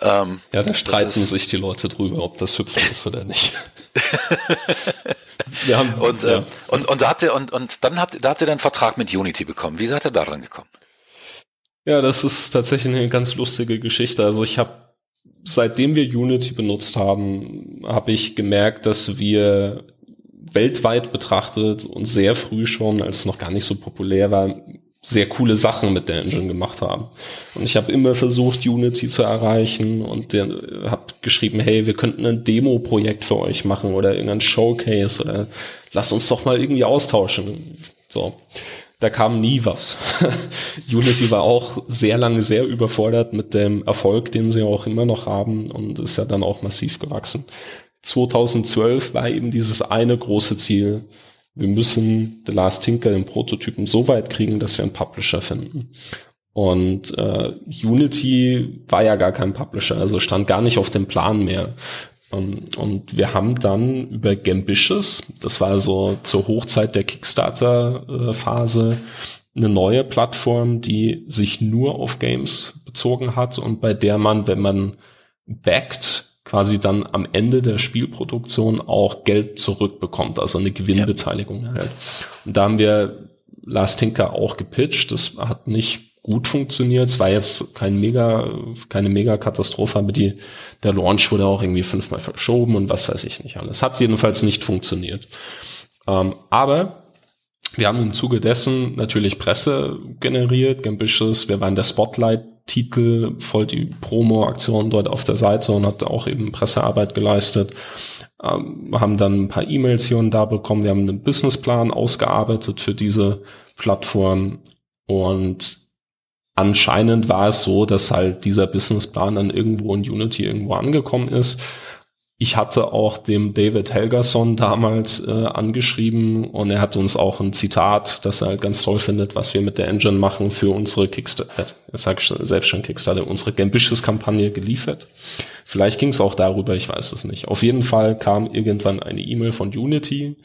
Ähm, ja, da streiten sich die Leute drüber, ob das hüpfen ist oder nicht. <laughs> Wir haben, und, ja. äh, und, und da habt ihr, und, und dann habt, da ihr dann einen Vertrag mit Unity bekommen. Wie seid ihr da dran gekommen? Ja, das ist tatsächlich eine ganz lustige Geschichte. Also ich habe, seitdem wir Unity benutzt haben, habe ich gemerkt, dass wir weltweit betrachtet und sehr früh schon, als es noch gar nicht so populär war, sehr coole Sachen mit der Engine gemacht haben. Und ich habe immer versucht, Unity zu erreichen und habe geschrieben, hey, wir könnten ein Demo-Projekt für euch machen oder irgendein Showcase oder lass uns doch mal irgendwie austauschen. So. Da kam nie was. <laughs> Unity war auch sehr lange sehr überfordert mit dem Erfolg, den sie auch immer noch haben und ist ja dann auch massiv gewachsen. 2012 war eben dieses eine große Ziel, wir müssen The Last Tinker, den Prototypen, so weit kriegen, dass wir einen Publisher finden. Und äh, Unity war ja gar kein Publisher, also stand gar nicht auf dem Plan mehr. Um, ähm, und wir haben dann über Gambitious, das war so zur Hochzeit der Kickstarter-Phase, eine neue Plattform, die sich nur auf Games bezogen hat und bei der man, wenn man backt, quasi dann am Ende der Spielproduktion auch Geld zurückbekommt, also eine Gewinnbeteiligung erhält. Und da haben wir Last Tinker auch gepitcht. Das hat nicht gut funktioniert. Es war jetzt kein mega, keine mega Katastrophe, aber die, der Launch wurde auch irgendwie fünfmal verschoben und was weiß ich nicht alles. Hat jedenfalls nicht funktioniert. Ähm, aber wir haben im Zuge dessen natürlich Presse generiert, Gambitious. Wir waren der Spotlight Titel, voll die Promo-Aktion dort auf der Seite und hat auch eben Pressearbeit geleistet. Ähm, haben dann ein paar E-Mails hier und da bekommen. Wir haben einen Businessplan ausgearbeitet für diese Plattform und anscheinend war es so, dass halt dieser Businessplan dann irgendwo in Unity irgendwo angekommen ist ich hatte auch dem David Helgerson damals äh, angeschrieben und er hat uns auch ein Zitat, das er halt ganz toll findet, was wir mit der Engine machen für unsere Kickstarter, jetzt sag ich selbst schon Kickstarter, unsere Gambitious-Kampagne geliefert. Vielleicht ging es auch darüber, ich weiß es nicht. Auf jeden Fall kam irgendwann eine E-Mail von Unity,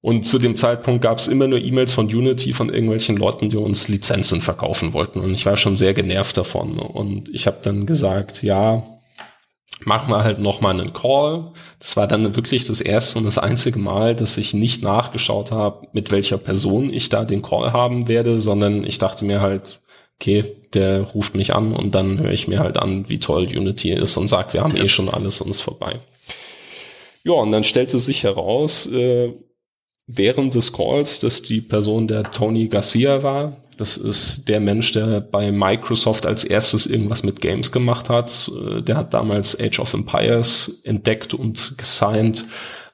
und zu dem Zeitpunkt gab es immer nur E-Mails von Unity von irgendwelchen Leuten, die uns Lizenzen verkaufen wollten. Und ich war schon sehr genervt davon. Und ich habe dann gesagt, ja, machen wir halt nochmal einen Call. Das war dann wirklich das erste und das einzige Mal, dass ich nicht nachgeschaut habe, mit welcher Person ich da den Call haben werde, sondern ich dachte mir halt, okay, der ruft mich an und dann höre ich mir halt an, wie toll Unity ist und sagt, wir haben eh schon alles und ist vorbei. Ja, und dann stellte sich heraus, äh, während des Calls, dass die Person der Tony Garcia war, das ist der Mensch, der bei Microsoft als erstes irgendwas mit Games gemacht hat. Äh, der hat damals Age of Empires entdeckt und gesigned.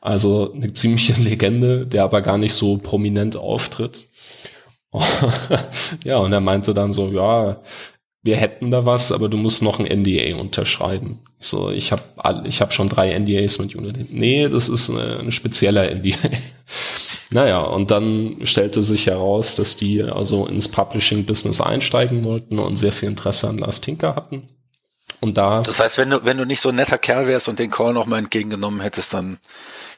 Also eine ziemliche <laughs> Legende, der aber gar nicht so prominent auftritt. <laughs> ja, und er meinte dann so, ja, wir hätten da was, aber du musst noch ein NDA unterschreiben. So, ich habe ich hab schon drei NDAs mit Unity. Nee, das ist ein spezieller NDA. Naja, und dann stellte sich heraus, dass die also ins Publishing-Business einsteigen wollten und sehr viel Interesse an Lars Tinker hatten. Und da. Das heißt, wenn du, wenn du nicht so ein netter Kerl wärst und den Call nochmal entgegengenommen hättest, dann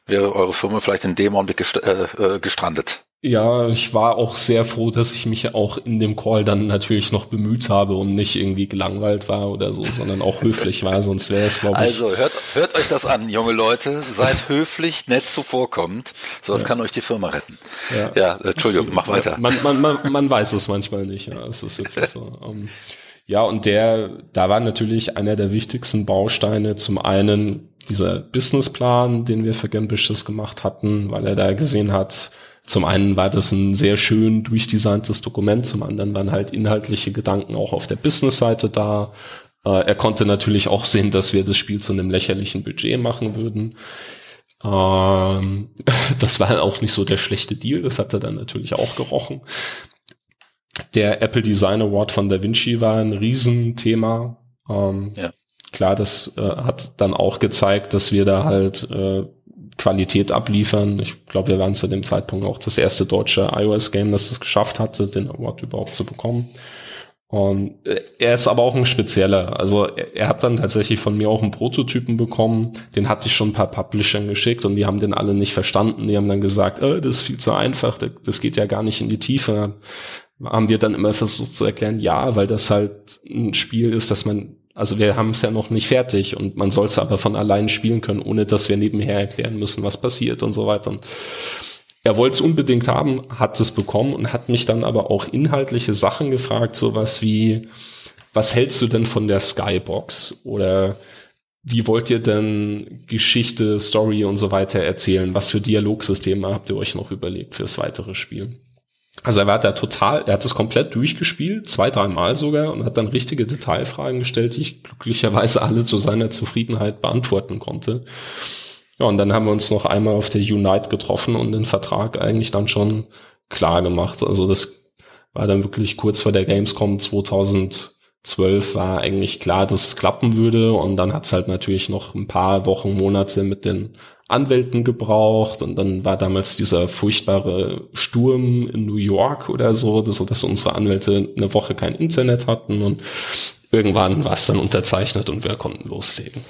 wäre eure Firma vielleicht in dem Augenblick äh, äh, gestrandet. Ja, ich war auch sehr froh, dass ich mich auch in dem Call dann natürlich noch bemüht habe und nicht irgendwie gelangweilt war oder so, sondern auch höflich war, <laughs> sonst wäre es, glaube ich. Also hört, hört euch das an, junge Leute. Seid höflich, nett zuvorkommend. Sowas ja. kann euch die Firma retten. Ja, ja äh, Entschuldigung, mach weiter. Man, man, man, man weiß es manchmal nicht, ja. Es ist wirklich so. Um, <laughs> ähm, ja, und der, da war natürlich einer der wichtigsten Bausteine zum einen dieser Businessplan, den wir für Gambishes gemacht hatten, weil er da gesehen hat, zum einen war das ein sehr schön durchdesigntes Dokument, zum anderen waren halt inhaltliche Gedanken auch auf der Business-Seite da. Äh, er konnte natürlich auch sehen, dass wir das Spiel zu einem lächerlichen Budget machen würden. Ähm, <laughs> das war auch nicht so der schlechte Deal, das hat er dann natürlich auch gerochen. Der Apple Design Award von Da Vinci war ein Riesenthema. Ähm, ja. Klar, das äh, hat dann auch gezeigt, dass wir da halt äh, Qualität abliefern. Ich glaube, wir waren zu dem Zeitpunkt auch das erste deutsche iOS-Game, das es geschafft hatte, den Award überhaupt zu bekommen. Und äh, er ist aber auch ein spezieller. Also er, er, hat dann tatsächlich von mir auch einen Prototypen bekommen. Den hatte ich schon ein paar Publishern geschickt und die haben den alle nicht verstanden. Die haben dann gesagt, äh, das ist viel zu einfach, das geht ja gar nicht in die Tiefe. Haben wir dann immer versucht zu erklären, ja, weil das halt ein Spiel ist, das man also wir haben es ja noch nicht fertig und man soll es aber von allein spielen können, ohne dass wir nebenher erklären müssen, was passiert und so weiter. Und er wollte es unbedingt haben, hat es bekommen und hat mich dann aber auch inhaltliche Sachen gefragt, sowas wie, was hältst du denn von der Skybox? Oder wie wollt ihr denn Geschichte, Story und so weiter erzählen? Was für Dialogsysteme habt ihr euch noch überlegt fürs weitere Spiel? Also er war da total, er hat es komplett durchgespielt, zwei, dreimal sogar, und hat dann richtige Detailfragen gestellt, die ich glücklicherweise alle zu seiner Zufriedenheit beantworten konnte. Ja, und dann haben wir uns noch einmal auf der Unite getroffen und den Vertrag eigentlich dann schon klar gemacht. Also das war dann wirklich kurz vor der Gamescom 2012 war eigentlich klar, dass es klappen würde. Und dann hat es halt natürlich noch ein paar Wochen, Monate mit den Anwälten gebraucht und dann war damals dieser furchtbare Sturm in New York oder so, dass, dass unsere Anwälte eine Woche kein Internet hatten und irgendwann war es dann unterzeichnet und wir konnten loslegen.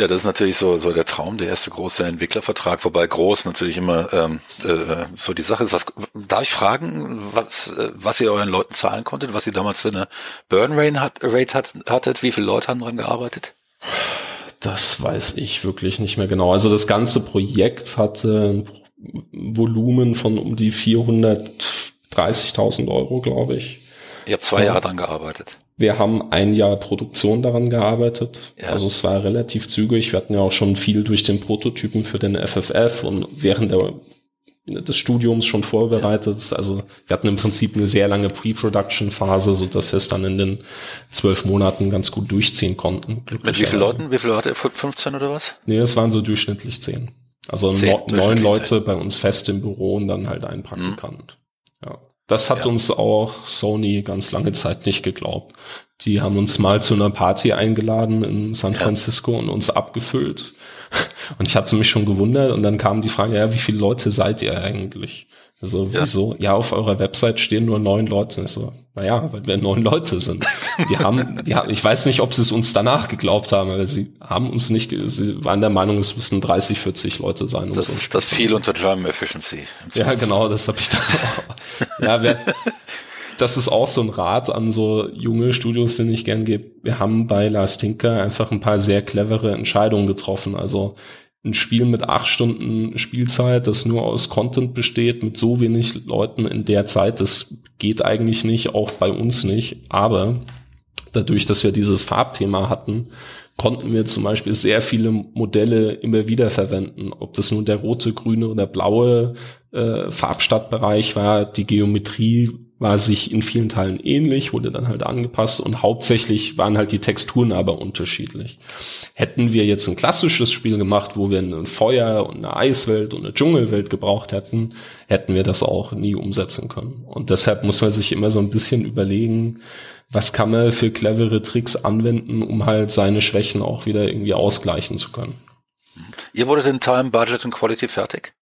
Ja, das ist natürlich so, so der Traum, der erste große Entwicklervertrag, wobei groß natürlich immer ähm, äh, so die Sache ist. Was darf ich fragen, was, äh, was ihr euren Leuten zahlen konntet, was ihr damals für eine Burn Rate, hat, Rate hat, hattet, wie viele Leute haben dran gearbeitet? Das weiß ich wirklich nicht mehr genau. Also das ganze Projekt hatte ein Volumen von um die 430.000 Euro, glaube ich. Ihr habt zwei Jahre dran gearbeitet. Wir haben ein Jahr Produktion daran gearbeitet. Ja. Also es war relativ zügig. Wir hatten ja auch schon viel durch den Prototypen für den FFF und während der des Studiums schon vorbereitet. Also wir hatten im Prinzip eine sehr lange Pre-Production-Phase, so dass wir es dann in den zwölf Monaten ganz gut durchziehen konnten. Mit wie vielen Leuten? Wie viele Leute? 15 oder was? Nee, es waren so durchschnittlich zehn. Also zehn, neun Leute bei uns fest im Büro und dann halt ein Praktikant. Mhm. Ja. Das hat ja. uns auch Sony ganz lange Zeit nicht geglaubt. Die haben uns mal zu einer Party eingeladen in San Francisco ja. und uns abgefüllt. <laughs> Und ich hatte mich schon gewundert und dann kam die Frage, ja, wie viele Leute seid ihr eigentlich? Also ja. wieso? Ja, auf eurer Website stehen nur neun Leute. Ich so, naja, weil wir neun Leute sind. Die haben, die haben, ich weiß nicht, ob sie es uns danach geglaubt haben, aber sie haben uns nicht, sie waren der Meinung, es müssten 30, 40 Leute sein. Das, so das viel unter Drum Efficiency. Ja, genau, das habe ich da auch. ja, wer, das ist auch so ein Rat an so junge Studios, den ich gern gebe. Wir haben bei Last Tinker einfach ein paar sehr clevere Entscheidungen getroffen. Also ein Spiel mit acht Stunden Spielzeit, das nur aus Content besteht, mit so wenig Leuten in der Zeit, das geht eigentlich nicht, auch bei uns nicht. Aber dadurch, dass wir dieses Farbthema hatten, konnten wir zum Beispiel sehr viele Modelle immer wieder verwenden. Ob das nun der rote, grüne oder blaue äh, Farbstadtbereich war, die Geometrie war sich in vielen Teilen ähnlich, wurde dann halt angepasst und hauptsächlich waren halt die Texturen aber unterschiedlich. Hätten wir jetzt ein klassisches Spiel gemacht, wo wir ein Feuer und eine Eiswelt und eine Dschungelwelt gebraucht hätten, hätten wir das auch nie umsetzen können. Und deshalb muss man sich immer so ein bisschen überlegen, was kann man für clevere Tricks anwenden, um halt seine Schwächen auch wieder irgendwie ausgleichen zu können. Ihr wurdet in Time, Budget und Quality fertig?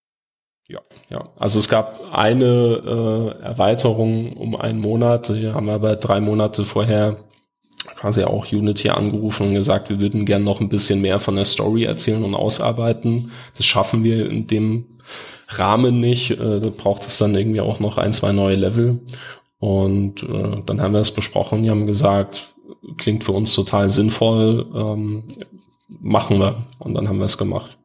Ja, ja. Also es gab eine äh, Erweiterung um einen Monat, die haben wir aber drei Monate vorher quasi auch Unity angerufen und gesagt, wir würden gern noch ein bisschen mehr von der Story erzählen und ausarbeiten. Das schaffen wir in dem Rahmen nicht. Äh, da braucht es dann irgendwie auch noch ein, zwei neue Level. Und äh, dann haben wir es besprochen, die haben gesagt, klingt für uns total sinnvoll, ähm, machen wir. Und dann haben wir es gemacht.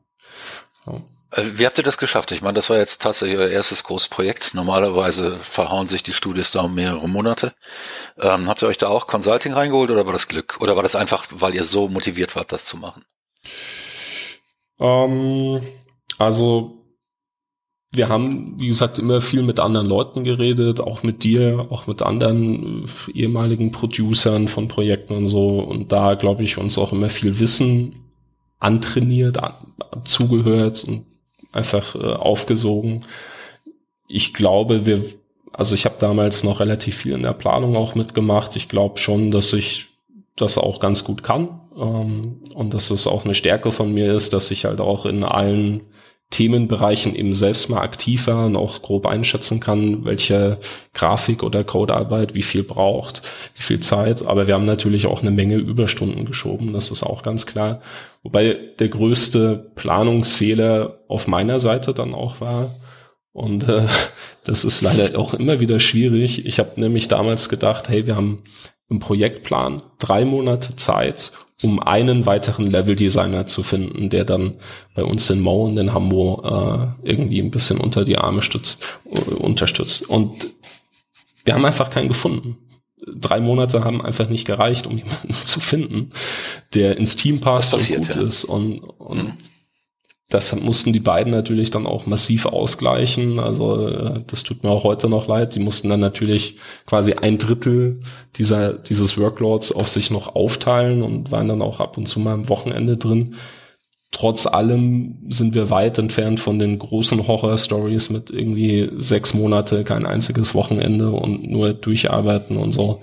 Äh, wie habt ihr das geschafft? Ich meine, das war jetzt tatsächlich euer erstes großes Projekt. Normalerweise verhauen sich die Studios da um mehrere Monate. Ähm, habt ihr euch da auch Consulting reingeholt oder war das Glück? Oder war das einfach, weil ihr so motiviert wart, das zu machen? Ähm, also wir haben, wie gesagt, immer viel mit anderen Leuten geredet, auch mit dir, auch mit anderen ehemaligen Producern von Projekten und so. Und da, glaube ich, uns auch immer viel Wissen antrainiert, an, zugehört und einfach äh, aufgesogen. Ich glaube, wir, also ich habe damals noch relativ viel in der Planung auch mitgemacht. Ich glaube schon, dass ich das auch ganz gut kann ähm, und dass es auch eine Stärke von mir ist, dass ich halt auch in allen Themenbereichen eben selbst mal aktiv war und auch grob einschätzen kann, welche Grafik oder Codearbeit wie viel braucht, wie viel Zeit. Aber wir haben natürlich auch eine Menge Überstunden geschoben, das ist auch ganz klar. Wobei der größte Planungsfehler auf meiner Seite dann auch war, und äh, das ist leider auch immer wieder schwierig. Ich habe nämlich damals gedacht, hey, wir haben im Projektplan drei Monate Zeit, um einen weiteren Level-Designer zu finden, der dann bei uns in Mo und in Hamburg äh, irgendwie ein bisschen unter die Arme stützt, äh, unterstützt. Und wir haben einfach keinen gefunden. Drei Monate haben einfach nicht gereicht, um jemanden <laughs> zu finden, der ins Team passt und gut ja. ist. Und, und mhm das mussten die beiden natürlich dann auch massiv ausgleichen. Also äh, das tut mir auch heute noch leid. Die mussten dann natürlich quasi ein Drittel dieser, dieses Workloads auf sich noch aufteilen und waren dann auch ab und zu mal am Wochenende drin. Trotz allem sind wir weit entfernt von den großen Horror-Stories mit irgendwie sechs Monate, kein einziges Wochenende und nur durcharbeiten und so.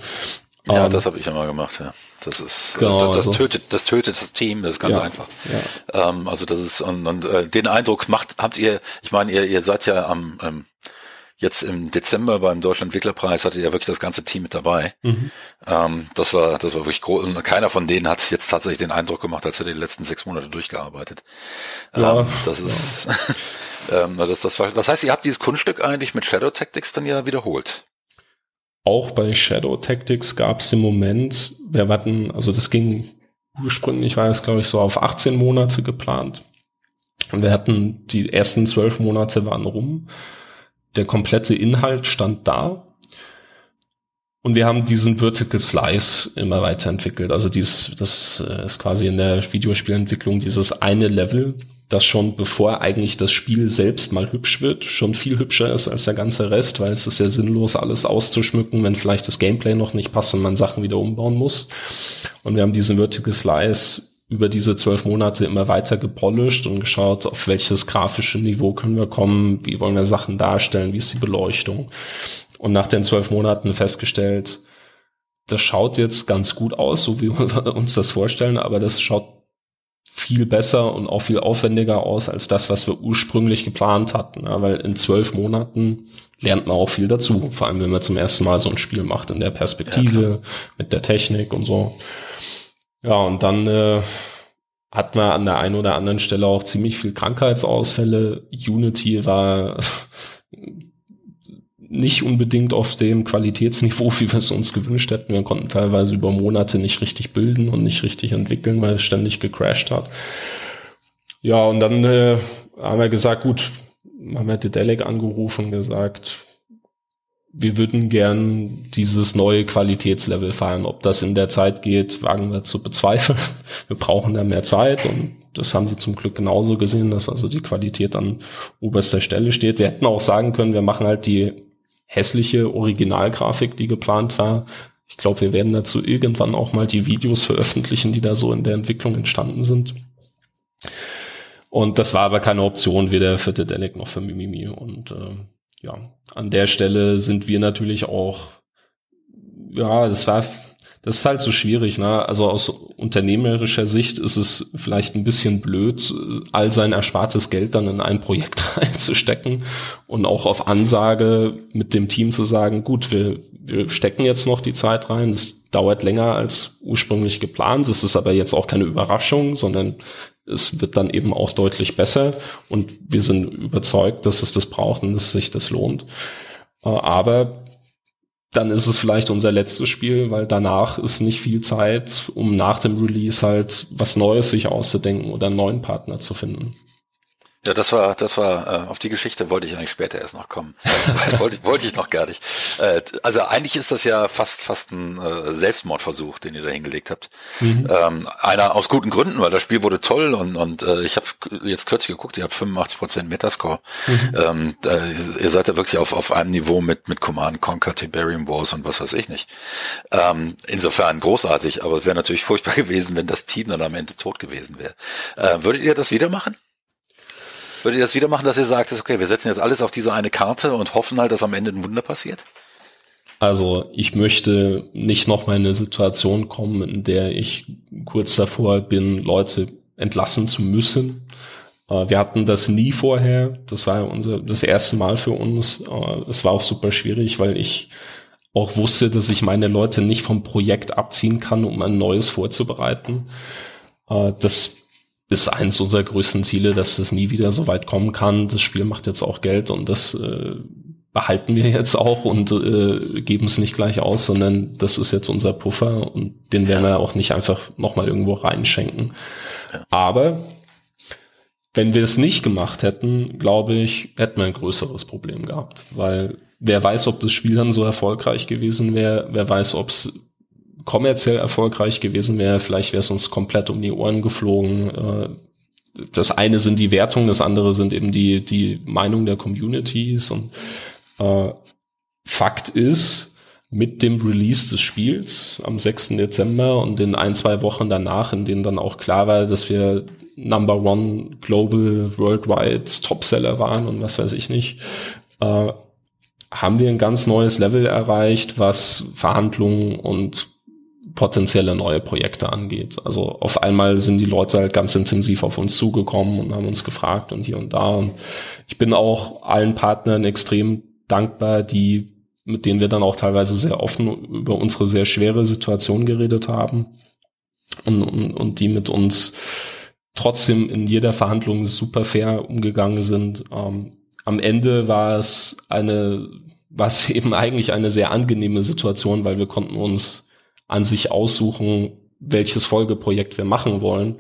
Ja, um, ähm, das habe ich immer gemacht, ja. Das ist äh, genau, das, das also. tötet, das tötet das Team, das ist ganz ja, einfach. Ja. Ähm, also das ist und, und äh, den Eindruck macht, habt ihr, ich meine, ihr, ihr seid ja am ähm, jetzt im Dezember beim Entwicklerpreis hattet ihr ja wirklich das ganze Team mit dabei. Mhm. Ähm, das war, das war wirklich groß. Und keiner von denen hat jetzt tatsächlich den Eindruck gemacht, als hätte die letzten sechs Monate durchgearbeitet. Ja, ähm, das ist, <laughs> ähm, das, das, war, das heißt, ihr habt dieses Kunststück eigentlich mit Shadow Tactics dann ja wiederholt. Auch bei Shadow Tactics gab es im Moment, wir hatten, also das ging ursprünglich, war es glaube ich so auf 18 Monate geplant. Und wir hatten die ersten zwölf Monate waren rum. Der komplette Inhalt stand da. Und wir haben diesen Vertical Slice immer weiterentwickelt. Also dies, das äh, ist quasi in der Videospielentwicklung dieses eine Level, das schon bevor eigentlich das Spiel selbst mal hübsch wird, schon viel hübscher ist als der ganze Rest, weil es ist ja sinnlos, alles auszuschmücken, wenn vielleicht das Gameplay noch nicht passt und man Sachen wieder umbauen muss. Und wir haben diesen Vertical Slice über diese zwölf Monate immer weiter gepolished und geschaut, auf welches grafische Niveau können wir kommen, wie wollen wir Sachen darstellen, wie ist die Beleuchtung. Und nach den zwölf Monaten festgestellt, das schaut jetzt ganz gut aus, so wie <laughs> wir uns das vorstellen, aber das schaut viel besser und auch viel aufwendiger aus als das, was wir ursprünglich geplant hatten. Ja, weil in zwölf Monaten lernt man auch viel dazu, vor allem wenn man zum ersten Mal so ein Spiel macht in der Perspektive, ja, mit der Technik und so. Ja, und dann äh, hat man an der einen oder anderen Stelle auch ziemlich viel Krankheitsausfälle. Unity war nicht unbedingt auf dem Qualitätsniveau, wie wir es uns gewünscht hätten. Wir konnten teilweise über Monate nicht richtig bilden und nicht richtig entwickeln, weil es ständig gecrashed hat. Ja, und dann äh, haben wir gesagt, gut, haben wir Dedelic angerufen und gesagt, wir würden gern dieses neue Qualitätslevel fahren. Ob das in der Zeit geht, wagen wir zu bezweifeln. <laughs> Wir brauchen da mehr Zeit und das haben sie zum Glück genauso gesehen, dass also die Qualität an oberster Stelle steht. Wir hätten auch sagen können, wir machen halt die hässliche Originalgrafik, die geplant war. Ich glaube, wir werden dazu irgendwann auch mal die Videos veröffentlichen, die da so in der Entwicklung entstanden sind. Und das war aber keine Option, weder für Dedelic noch für Mimimi. Und äh, ja, an der Stelle sind wir natürlich auch, ja, das war das ist halt so schwierig, ne? Also aus unternehmerischer Sicht ist es vielleicht ein bisschen blöd, all sein erspartes Geld dann in ein Projekt <laughs> reinzustecken und auch auf Ansage mit dem Team zu sagen, gut, wir, wir stecken jetzt noch die Zeit rein. Das dauert länger als ursprünglich geplant. Es ist aber jetzt auch keine Überraschung, sondern es wird dann eben auch deutlich besser und wir sind überzeugt, dass es das braucht und dass sich das lohnt. Äh, aber dann ist es vielleicht unser letztes Spiel, weil danach ist nicht viel Zeit, um nach dem Release halt was Neues sich auszudenken oder einen neuen Partner zu finden. Ja, das war, das war, äh, auf die Geschichte wollte ich eigentlich später erst noch kommen. <laughs> wollte, wollte ich noch gar nicht. Äh, also eigentlich ist das ja fast, fast ein äh, Selbstmordversuch, den ihr da hingelegt habt. Mhm. Ähm, einer aus guten Gründen, weil das Spiel wurde toll und, und äh, ich habe jetzt kürzlich geguckt, ihr habt 85% Metascore. Mhm. Ähm, äh, ihr seid ja wirklich auf, auf einem Niveau mit, mit Command Conquer, Tiberium Wars und was weiß ich nicht. Ähm, insofern großartig, aber es wäre natürlich furchtbar <laughs> gewesen, wenn das Team dann am Ende tot gewesen wäre. Äh, würdet ihr das wieder machen? Würdet ihr das wieder machen, dass ihr sagt, okay, wir setzen jetzt alles auf diese eine Karte und hoffen halt, dass am Ende ein Wunder passiert? Also ich möchte nicht noch mal in eine Situation kommen, in der ich kurz davor bin, Leute entlassen zu müssen. Äh, wir hatten das nie vorher. Das war unser das erste Mal für uns. Äh, es war auch super schwierig, weil ich auch wusste, dass ich meine Leute nicht vom Projekt abziehen kann, um ein neues vorzubereiten. Äh, das ist eins unserer größten Ziele, dass es nie wieder so weit kommen kann. Das Spiel macht jetzt auch Geld und das äh, behalten wir jetzt auch und äh, geben es nicht gleich aus, sondern das ist jetzt unser Puffer und den werden wir auch nicht einfach nochmal irgendwo reinschenken. Aber wenn wir es nicht gemacht hätten, glaube ich, hätten wir ein größeres Problem gehabt, weil wer weiß, ob das Spiel dann so erfolgreich gewesen wäre, wer weiß, ob es kommerziell erfolgreich gewesen wäre, vielleicht wäre es uns komplett um die Ohren geflogen. Äh, das eine sind die Wertungen, das andere sind eben die, die Meinung der Communities und äh, Fakt ist, mit dem Release des Spiels am 6. Dezember und in ein, zwei Wochen danach, in denen dann auch klar war, dass wir Number One Global Worldwide Topseller waren und was weiß ich nicht, äh, haben wir ein ganz neues Level erreicht, was Verhandlungen und potenzielle neue Projekte angeht. Also auf einmal sind die Leute halt ganz intensiv auf uns zugekommen und haben uns gefragt und hier und da. Und ich bin auch allen Partnern extrem dankbar, die mit denen wir dann auch teilweise sehr offen über unsere sehr schwere Situation geredet haben und, und, und die mit uns trotzdem in jeder Verhandlung super fair umgegangen sind. Ähm, am Ende war es eine, war es <laughs> eben eigentlich eine sehr angenehme Situation, weil wir konnten uns an sich aussuchen, welches Folgeprojekt wir machen wollen.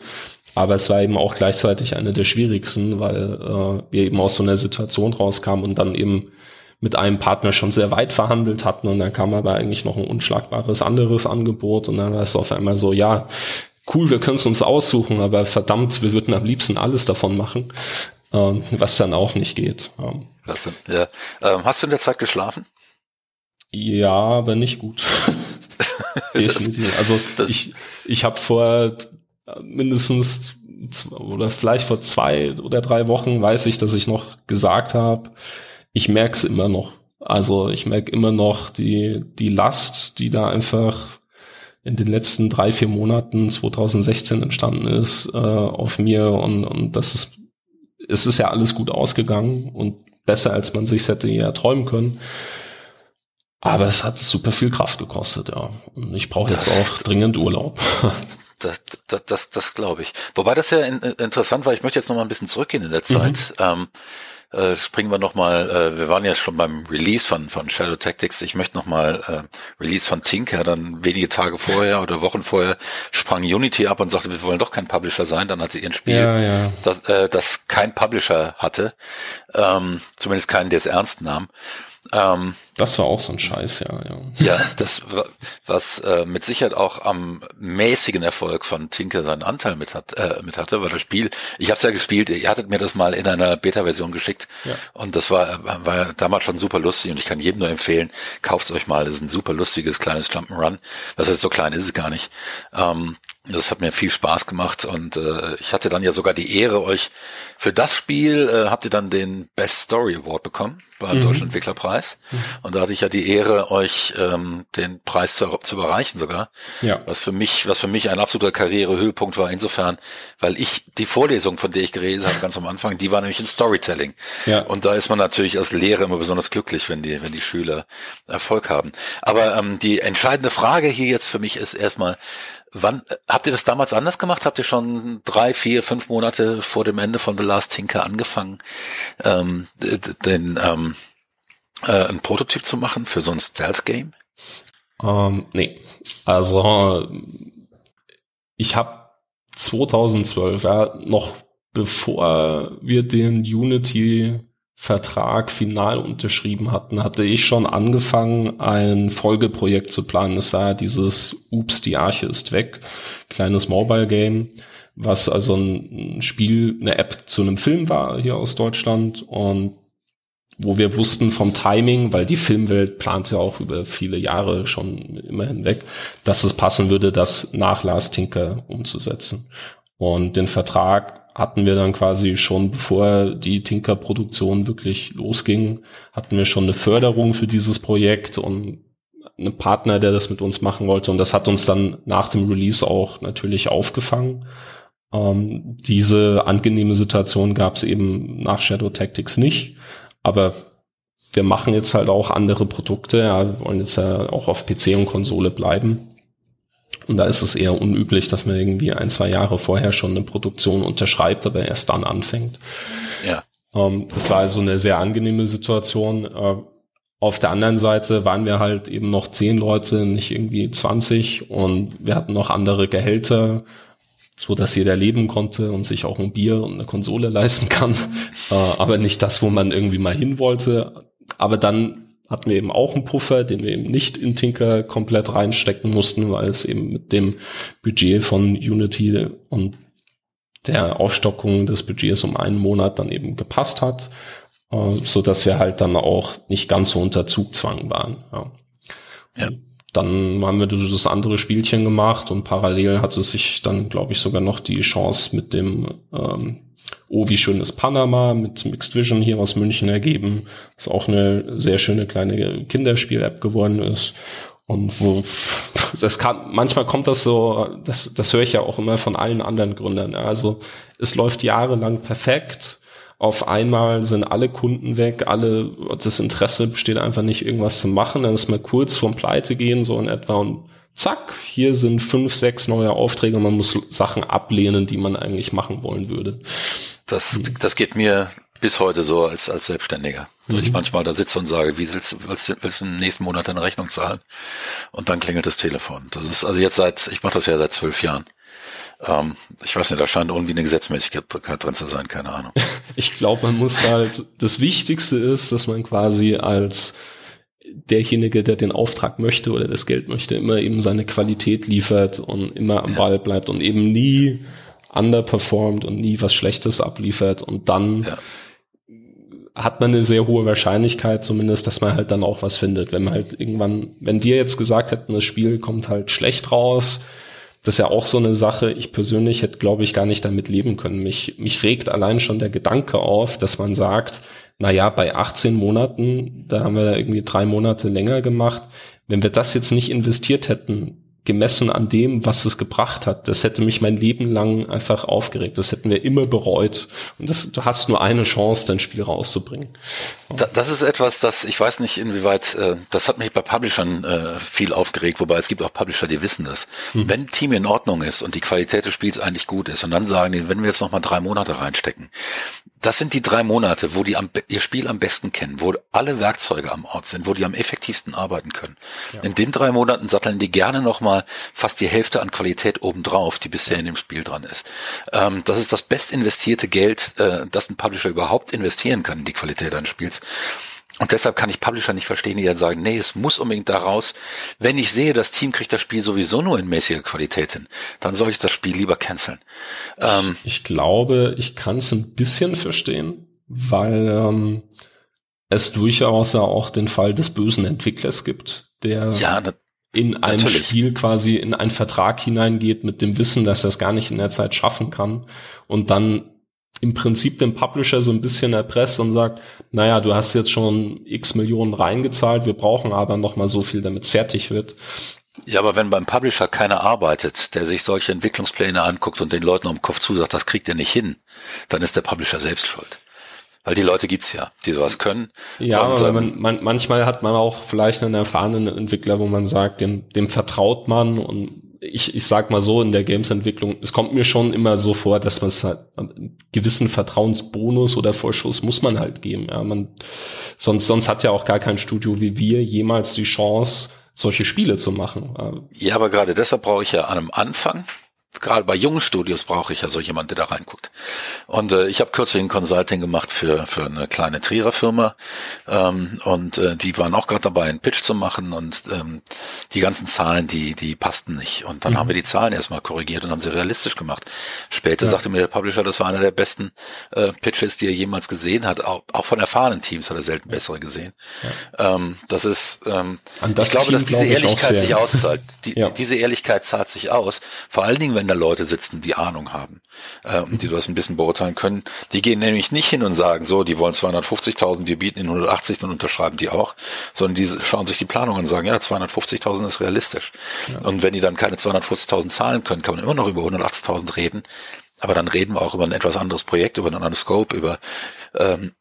Aber es war eben auch gleichzeitig eine der schwierigsten, weil äh, wir eben aus so einer Situation rauskamen und dann eben mit einem Partner schon sehr weit verhandelt hatten und dann kam aber eigentlich noch ein unschlagbares anderes Angebot und dann war es auf einmal so, ja, cool, wir können es uns aussuchen, aber verdammt, wir würden am liebsten alles davon machen, ähm, was dann auch nicht geht. Ähm. Was denn? Ja. Ähm, hast du in der Zeit geschlafen? Ja, aber nicht gut. <laughs> Definitiv. Also ich, ich habe vor mindestens oder vielleicht vor zwei oder drei Wochen weiß ich, dass ich noch gesagt habe, ich merke es immer noch. Also ich merke immer noch die, die Last, die da einfach in den letzten drei, vier Monaten 2016 entstanden ist äh, auf mir und, und das ist, es ist ja alles gut ausgegangen und besser, als man sich hätte ja träumen können. Aber es hat super viel Kraft gekostet, ja. Und ich brauche jetzt auch dringend Urlaub. <laughs> Das, das, das, das glaube ich. Wobei das ja in, interessant war, ich möchte jetzt noch mal ein bisschen zurückgehen in der Zeit. Mhm. Ähm, äh, springen wir noch mal, äh, wir waren ja schon beim Release von, von Shadow Tactics. Ich möchte noch mal äh, Release von Tinker, dann wenige Tage vorher oder Wochen vorher sprang Unity ab und sagte, wir wollen doch kein Publisher sein. Dann hatte ihr ein Spiel, ja, ja. Das, äh, das kein Publisher hatte, ähm, zumindest keinen, der es ernst nahm. Ähm, das war auch so ein Scheiß, ja. Ja, ja das, was äh, mit Sicherheit auch am mäßigen Erfolg von Tinker seinen Anteil mit, hat, äh, mit hatte, war das Spiel. Ich habe es ja gespielt, ihr hattet mir das mal in einer Beta-Version geschickt ja. und das war, war damals schon super lustig und ich kann jedem nur empfehlen, kauft's euch mal, das ist ein super lustiges kleines Jump'n'Run. Was heißt, so klein ist es gar nicht. Ähm, das hat mir viel Spaß gemacht und äh, ich hatte dann ja sogar die Ehre, euch für das Spiel äh, habt ihr dann den Best Story Award bekommen beim mhm. Deutschen Entwicklerpreis. Mhm. Und da hatte ich ja die Ehre, euch ähm, den Preis zu, zu überreichen sogar. Ja. Was für mich, was für mich ein absoluter Karrierehöhepunkt war, insofern, weil ich die Vorlesung, von der ich geredet habe, ganz am Anfang, die war nämlich in Storytelling. Ja. Und da ist man natürlich als Lehrer immer besonders glücklich, wenn die, wenn die Schüler Erfolg haben. Aber ähm, die entscheidende Frage hier jetzt für mich ist erstmal, Wann habt ihr das damals anders gemacht? Habt ihr schon drei, vier, fünf Monate vor dem Ende von The Last Tinker angefangen, ähm, den ähm, äh, ein Prototyp zu machen für so ein Stealth-Game? Ähm, nee. Also ich habe 2012, ja, noch bevor wir den Unity Vertrag final unterschrieben hatten, hatte ich schon angefangen, ein Folgeprojekt zu planen. Das war dieses Ups, die Arche ist weg, kleines Mobile Game, was also ein Spiel, eine App zu einem Film war hier aus Deutschland und wo wir wussten vom Timing, weil die Filmwelt plante auch über viele Jahre schon immer hinweg, dass es passen würde, das nach Last Tinker umzusetzen. Und den Vertrag hatten wir dann quasi schon, bevor die Tinker-Produktion wirklich losging, hatten wir schon eine Förderung für dieses Projekt und einen Partner, der das mit uns machen wollte. Und das hat uns dann nach dem Release auch natürlich aufgefangen. Ähm, diese angenehme Situation gab es eben nach Shadow Tactics nicht. Aber wir machen jetzt halt auch andere Produkte, ja, wollen jetzt ja auch auf PC und Konsole bleiben. Und da ist es eher unüblich, dass man irgendwie ein, zwei Jahre vorher schon eine Produktion unterschreibt, aber erst dann anfängt. Ja. Ähm, das war also eine sehr angenehme Situation. Äh, auf der anderen Seite waren wir halt eben noch zehn Leute, nicht irgendwie 20 und wir hatten noch andere Gehälter, so dass jeder leben konnte und sich auch ein Bier und eine Konsole <laughs> leisten kann, äh, aber nicht das, wo man irgendwie mal hin wollte. Aber dann hatten wir eben auch einen Puffer, den wir eben nicht in Tinker komplett reinstecken mussten, weil es eben mit dem Budget von Unity und der Aufstockung des Budgets um einen Monat dann eben gepasst hat, äh, so dass wir halt dann auch nicht ganz so unter Zugzwang waren. Ja. ja. Dann haben wir das andere Spielchen gemacht und parallel hatte sich dann, glaube ich, sogar noch die Chance mit dem ähm, Oh, wie schön ist Panama mit Mixed Vision hier aus München ergeben, was auch eine sehr schöne kleine Kinderspiel-App geworden ist. Und wo das kann, manchmal kommt das so, das, das höre ich ja auch immer von allen anderen Gründern. Also es läuft jahrelang perfekt. Auf einmal sind alle Kunden weg, alle, das Interesse besteht einfach nicht, irgendwas zu machen. Dann ist mal kurz vorm Pleite gehen, so in etwa und zack, hier sind fünf, sechs neue Aufträge und man muss Sachen ablehnen, die man eigentlich machen wollen würde. Das, mhm. das geht mir bis heute so als, als Selbstständiger. Mhm. Ich manchmal da sitze und sage, wie willst du, willst, willst du im nächsten Monat eine Rechnung zahlen? Und dann klingelt das Telefon. Das ist also jetzt seit, ich mache das ja seit zwölf Jahren. Ähm, ich weiß nicht, da scheint irgendwie eine Gesetzmäßigkeit drin zu sein, keine Ahnung. <laughs> Ich glaube, man muss halt, das Wichtigste ist, dass man quasi als derjenige, der den Auftrag möchte oder das Geld möchte, immer eben seine Qualität liefert und immer am Ball bleibt und eben nie underperformt und nie was Schlechtes abliefert und dann ja. hat man eine sehr hohe Wahrscheinlichkeit zumindest, dass man halt dann auch was findet. Wenn man halt irgendwann, wenn wir jetzt gesagt hätten, das Spiel kommt halt schlecht raus, das ist ja auch so eine Sache. Ich persönlich hätte, glaube ich, gar nicht damit leben können. Mich, mich regt allein schon der Gedanke auf, dass man sagt, naja, bei 18 Monaten, da haben wir irgendwie drei Monate länger gemacht. Wenn wir das jetzt nicht investiert hätten, gemessen an dem, was es gebracht hat. Das hätte mich mein Leben lang einfach aufgeregt. Das hätten wir immer bereut. Und das, du hast nur eine Chance, dein Spiel rauszubringen. Das ist etwas, das ich weiß nicht, inwieweit, äh, das hat mich bei Publishern äh, viel aufgeregt, wobei es gibt auch Publisher, die wissen das. Mhm. Wenn ein Team in Ordnung ist und die Qualität des Spiels eigentlich gut ist und dann sagen die, wenn wir jetzt noch mal drei Monate reinstecken, das sind die drei Monate, wo die am, ihr Spiel am besten kennen, wo alle Werkzeuge am Ort sind, wo die am effektivsten arbeiten können. Ja. In den drei Monaten satteln die gerne nochmal fast die Hälfte an Qualität obendrauf, die bisher in dem Spiel dran ist. Ähm, das ist das best investierte Geld, äh, das ein Publisher überhaupt investieren kann in die Qualität eines Spiels. Und deshalb kann ich Publisher nicht verstehen, die dann sagen, nee, es muss unbedingt da raus. Wenn ich sehe, das Team kriegt das Spiel sowieso nur in mäßiger Qualität hin, dann soll ich das Spiel lieber canceln. Ähm, ich, ich, glaube, ich kann es ein bisschen verstehen, weil ähm, es durchaus ja auch den Fall des bösen Entwicklers gibt, der ja, in ein natürlich. Spiel quasi in einen Vertrag hineingeht mit dem Wissen, dass er es gar nicht in der Zeit schaffen kann und dann im Prinzip den Publisher so ein bisschen erpresst und sagt, naja, du hast jetzt schon x Millionen reingezahlt, wir brauchen aber noch mal so viel, damit es fertig wird. Ja, aber wenn beim Publisher keiner arbeitet, der sich solche Entwicklungspläne anguckt und den Leuten am Kopf zusagt, das kriegt er nicht hin, dann ist der Publisher selbst schuld. Weil die Leute gibt's ja, die sowas können. Ja, und, aber ähm, man, manchmal hat man auch vielleicht einen erfahrenen Entwickler, wo man sagt, dem, dem vertraut man und ich, ich sag mal so, in der Games-Entwicklung, es kommt mir schon immer so vor, dass man es halt einen gewissen Vertrauensbonus oder Vorschuss muss man halt geben. Ja, man, sonst, sonst hat ja auch gar kein Studio wie wir jemals die Chance, solche Spiele zu machen. Ja, aber gerade deshalb brauche ich ja an einem Anfang gerade bei jungen Studios brauche ich ja so jemand, der da reinguckt. Und äh, ich habe kürzlich ein Consulting gemacht für für eine kleine Trierer Firma ähm, und äh, die waren auch gerade dabei, einen Pitch zu machen und ähm, die ganzen Zahlen, die die passten nicht. Und dann mhm. haben wir die Zahlen erstmal korrigiert und haben sie realistisch gemacht. Später ja. sagte mir der Publisher, das war einer der besten äh, Pitches, die er jemals gesehen hat. Auch, auch von erfahrenen Teams hat er selten bessere gesehen. Ja. Ähm, das ist, ähm, das ich glaube, Team dass diese Ehrlichkeit sich auszahlt. Die, <laughs> ja. die, diese Ehrlichkeit zahlt sich aus. Vor allen Dingen, wenn da Leute sitzen, die Ahnung haben äh, und die das ein bisschen beurteilen können. Die gehen nämlich nicht hin und sagen, so, die wollen 250.000, wir bieten ihnen 180, dann unterschreiben die auch, sondern die schauen sich die Planung an und sagen, ja, 250.000 ist realistisch. Ja. Und wenn die dann keine 250.000 zahlen können, kann man immer noch über 180.000 reden. Aber dann reden wir auch über ein etwas anderes Projekt, über einen anderen Scope, über ähm,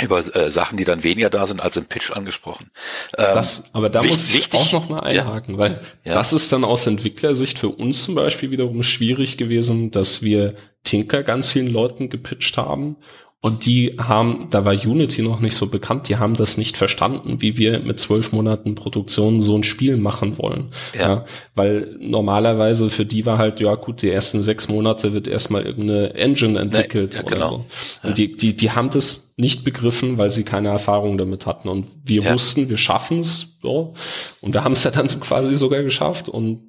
über äh, Sachen, die dann weniger da sind als im Pitch angesprochen. Ähm, das, aber da wichtig, muss ich wichtig, auch noch mal einhaken, ja, weil ja. das ist dann aus Entwicklersicht für uns zum Beispiel wiederum schwierig gewesen, dass wir Tinker ganz vielen Leuten gepitcht haben und die haben, da war Unity noch nicht so bekannt, die haben das nicht verstanden, wie wir mit zwölf Monaten Produktion so ein Spiel machen wollen. Ja. ja. weil normalerweise für die war halt, ja gut, die ersten sechs Monate wird erstmal irgendeine Engine entwickelt nee, ja, genau. oder so. Und ja. die, die, die haben das nicht begriffen, weil sie keine Erfahrung damit hatten. Und wir wussten, wir schaffen's so. Und wir haben es ja dann so quasi sogar geschafft. Und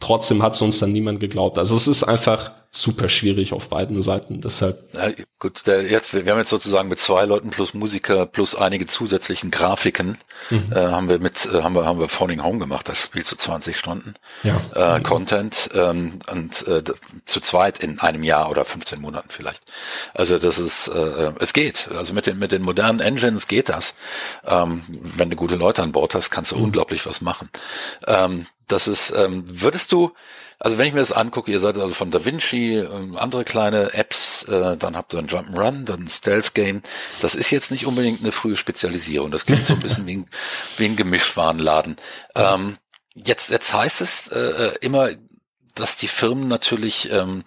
trotzdem hat es uns dann niemand geglaubt. Also es ist einfach super schwierig auf beiden Seiten. Deshalb. Ja, gut, der, jetzt, wir haben jetzt sozusagen mit zwei Leuten plus Musiker plus einige zusätzlichen Grafiken mhm. äh, haben wir mit äh, haben wir haben wir Falling Home gemacht. Das spielt zu 20 Stunden ja. äh, Content ähm, und äh, zu zweit in einem Jahr oder 15 Monaten vielleicht. Also das ist äh, es geht. Also mit den mit den modernen Engines geht das. Ähm, wenn du gute Leute an Bord hast, kannst du mhm. unglaublich was machen. Ähm, das ist, ähm, würdest du, also wenn ich mir das angucke, ihr seid also von Da Vinci, ähm, andere kleine Apps, äh, dann habt ihr ein Jump'n'Run, dann ein Stealth-Game. Das ist jetzt nicht unbedingt eine frühe Spezialisierung. Das klingt so ein bisschen wie ein, wie ein Gemischtwarenladen. Ähm, jetzt, jetzt heißt es äh, äh, immer, dass die Firmen natürlich ähm,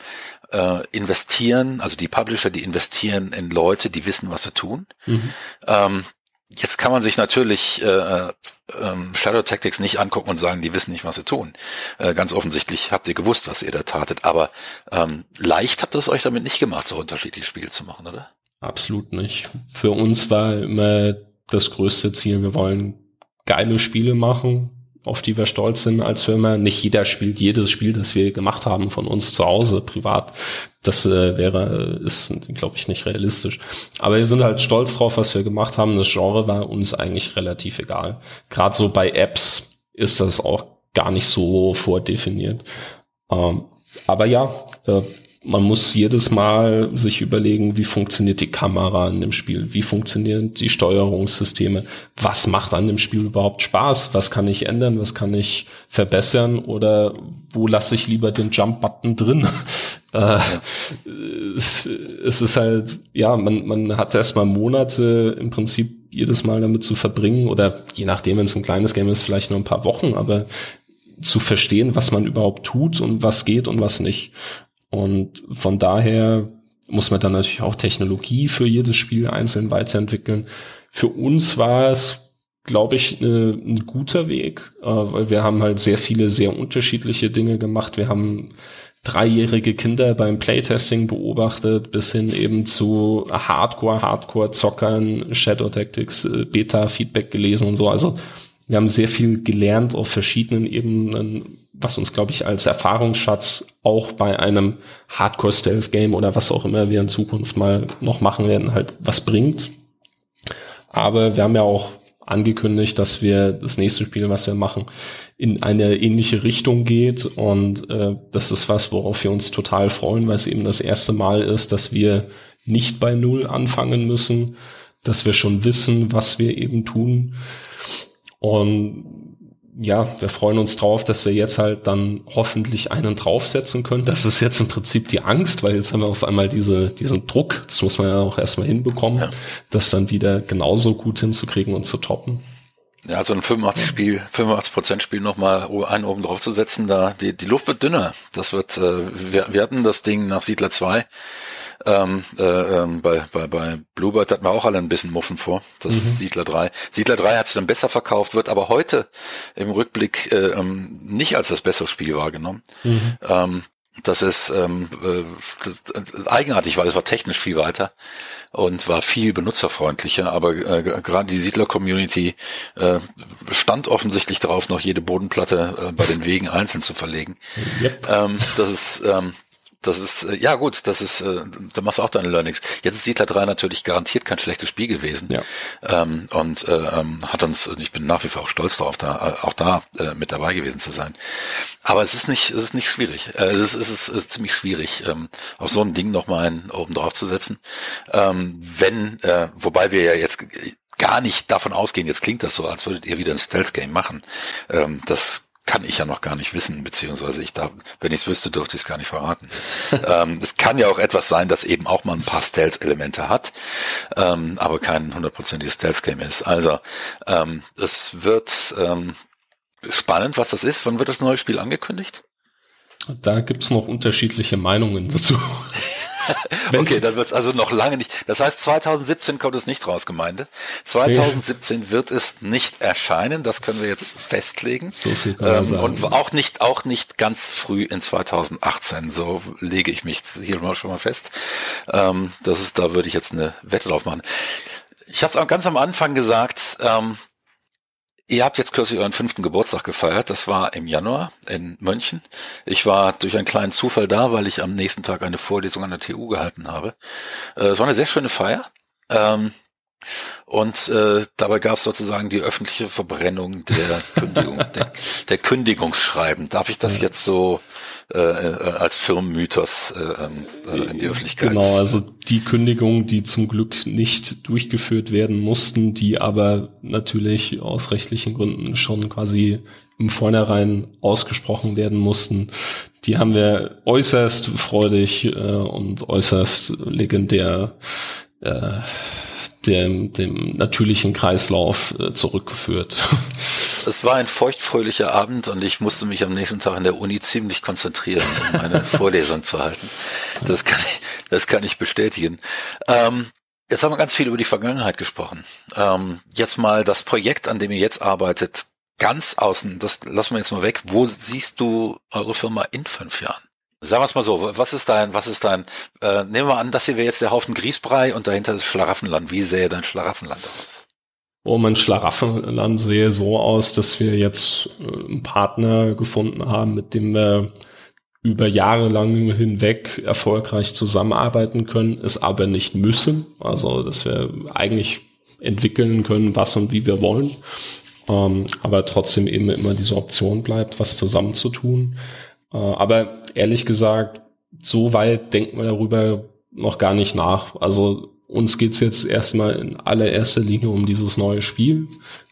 äh, investieren, also die Publisher, die investieren in Leute, die wissen, was sie tun. Mhm. Ähm, Jetzt kann man sich natürlich äh, äh, Shadow Tactics nicht angucken und sagen, die wissen nicht, was sie tun. Äh, ganz offensichtlich habt ihr gewusst, was ihr da tatet, aber ähm, leicht habt ihr es euch damit nicht gemacht, so unterschiedliche Spiele zu machen, oder? Absolut nicht. Für uns war immer das größte Ziel, wir wollen geile Spiele machen, auf die wir stolz sind als Firma. Nicht jeder spielt jedes Spiel, das wir gemacht haben von uns zu Hause privat. Das äh, wäre, ist, glaube ich, nicht realistisch. Aber wir sind halt stolz drauf, was wir gemacht haben. Das Genre war uns eigentlich relativ egal. Gerade so bei Apps ist das auch gar nicht so vordefiniert. Ähm, aber ja, äh, man muss jedes Mal sich überlegen, wie funktioniert die Kamera in dem Spiel, wie funktionieren die Steuerungssysteme, was macht an dem Spiel überhaupt Spaß, was kann ich ändern, was kann ich verbessern? Oder wo lasse ich lieber den Jump-Button drin. <laughs> Äh, es, es, ist halt, ja, man, man hat erstmal Monate im Prinzip jedes Mal damit zu verbringen oder je nachdem, wenn es ein kleines Game ist, vielleicht nur ein paar Wochen, aber zu verstehen, was man überhaupt tut und was geht und was nicht. Und von daher muss man dann natürlich auch Technologie für jedes Spiel einzeln weiterentwickeln. Für uns war es, glaube ich, ne, ein guter Weg, äh, weil wir haben halt sehr viele, sehr unterschiedliche Dinge gemacht. Wir haben dreijährige Kinder beim Playtesting beobachtet, bis hin eben zu Hardcore, Hardcore-Zockern, Shadow Tactics, äh, Beta-Feedback gelesen und so. Also wir haben sehr viel gelernt auf verschiedenen Ebenen, was uns, glaube ich, als Erfahrungsschatz auch bei einem Hardcore-Stealth-Game oder was auch immer wir in Zukunft mal noch machen werden, halt was bringt. Aber wir haben ja auch angekündigt, dass wir das nächste Spiel, was wir machen, in eine ähnliche Richtung geht. Und äh, das ist was, worauf wir uns total freuen, weil es eben das erste Mal ist, dass wir nicht bei Null anfangen müssen, dass wir schon wissen, was wir eben tun. Und ja, wir freuen uns drauf, dass wir jetzt halt dann hoffentlich einen draufsetzen können. Das ist jetzt im Prinzip die Angst, weil jetzt haben wir auf einmal diese, diesen Druck, das muss man ja auch erstmal hinbekommen, ja. das dann wieder genauso gut hinzukriegen und zu toppen. Ja, so ein 85 Spiel, 85 Prozent Spiel nochmal einen oben drauf zu setzen, da, die, die Luft wird dünner. Das wird, äh, wir, wir hatten das Ding nach Siedler 2 ähm, äh, ähm, bei, bei, bei Bluebird hatten wir auch alle ein bisschen Muffen vor. Das mhm. Siedler 3. Siedler 3 hat sich dann besser verkauft, wird aber heute im Rückblick äh, ähm, nicht als das bessere Spiel wahrgenommen. Mhm. Ähm, das ist, ähm, äh, das, äh, eigenartig, weil es war technisch viel weiter und war viel benutzerfreundlicher, aber äh, gerade die Siedler-Community äh, stand offensichtlich darauf, noch jede Bodenplatte äh, bei den Wegen einzeln zu verlegen. Yep. Ähm, das ist ähm, das ist, äh, ja gut, das ist, äh, da machst du auch deine Learnings. Jetzt ist Siedler 3 natürlich garantiert kein schlechtes Spiel gewesen. Ja. Ähm, und äh, ähm, hat uns, ich bin nach wie vor auch stolz darauf, da, auch da äh, mit dabei gewesen zu sein. Aber es ist nicht, es ist nicht schwierig. Äh, es, ist, es, ist, es ist ziemlich schwierig, ähm, auf so ein Ding nochmal einen oben drauf zu setzen. Ähm, wenn, äh, wobei wir ja jetzt gar nicht davon ausgehen, jetzt klingt das so, als würdet ihr wieder ein Stealth-Game machen. Ähm, das kann ich ja noch gar nicht wissen, beziehungsweise ich darf, wenn ich es wüsste, dürfte ich es gar nicht verraten. <laughs> ähm, es kann ja auch etwas sein, das eben auch mal ein paar Stealth-Elemente hat, ähm, aber kein hundertprozentiges Stealth-Game ist. Also ähm, es wird ähm, spannend, was das ist. Wann wird das neue Spiel angekündigt? Da gibt's noch unterschiedliche Meinungen dazu. <laughs> <laughs> okay, dann wird's also noch lange nicht. Das heißt, 2017 kommt es nicht raus, Gemeinde. 2017 ja. wird es nicht erscheinen. Das können wir jetzt festlegen. So ähm, und auch nicht, auch nicht ganz früh in 2018. So lege ich mich hier mal schon mal fest. Ähm, das ist, da würde ich jetzt eine Wette drauf machen. Ich habe es auch ganz am Anfang gesagt. Ähm, Ihr habt jetzt kürzlich euren fünften Geburtstag gefeiert. Das war im Januar in München. Ich war durch einen kleinen Zufall da, weil ich am nächsten Tag eine Vorlesung an der TU gehalten habe. Äh, es war eine sehr schöne Feier. Ähm, und äh, dabei gab es sozusagen die öffentliche Verbrennung der, Kündigung, der, der Kündigungsschreiben. Darf ich das jetzt so äh, äh, als Firmenmythos äh, ähm, äh, in die Öffentlichkeit. Genau, also die Kündigungen, die zum Glück nicht durchgeführt werden mussten, die aber natürlich aus rechtlichen Gründen schon quasi im Vornherein ausgesprochen werden mussten, die haben wir äußerst freudig äh, und äußerst legendär äh, dem, dem natürlichen Kreislauf äh, zurückgeführt. Es war ein feuchtfröhlicher Abend und ich musste mich am nächsten Tag in der Uni ziemlich konzentrieren, um meine <laughs> Vorlesung zu halten. Das kann ich, das kann ich bestätigen. Ähm, jetzt haben wir ganz viel über die Vergangenheit gesprochen. Ähm, jetzt mal das Projekt, an dem ihr jetzt arbeitet, ganz außen, das lassen wir jetzt mal weg. Wo siehst du eure Firma in fünf Jahren? Sagen wir es mal so, was ist dein, was ist dein, äh, nehmen wir an, das hier wäre jetzt der Haufen Grießbrei und dahinter ist Schlaraffenland. Wie sähe dein Schlaraffenland aus? Oh, mein Schlaraffenland sehe so aus, dass wir jetzt äh, einen Partner gefunden haben, mit dem wir über Jahre lang hinweg erfolgreich zusammenarbeiten können, es aber nicht müssen. Also, dass wir eigentlich entwickeln können, was und wie wir wollen. Ähm, aber trotzdem eben immer diese Option bleibt, was zusammen zu tun. Äh, aber ehrlich gesagt, so weit denken wir darüber noch gar nicht nach. Also uns geht's jetzt erstmal in allererster Linie um dieses neue Spiel,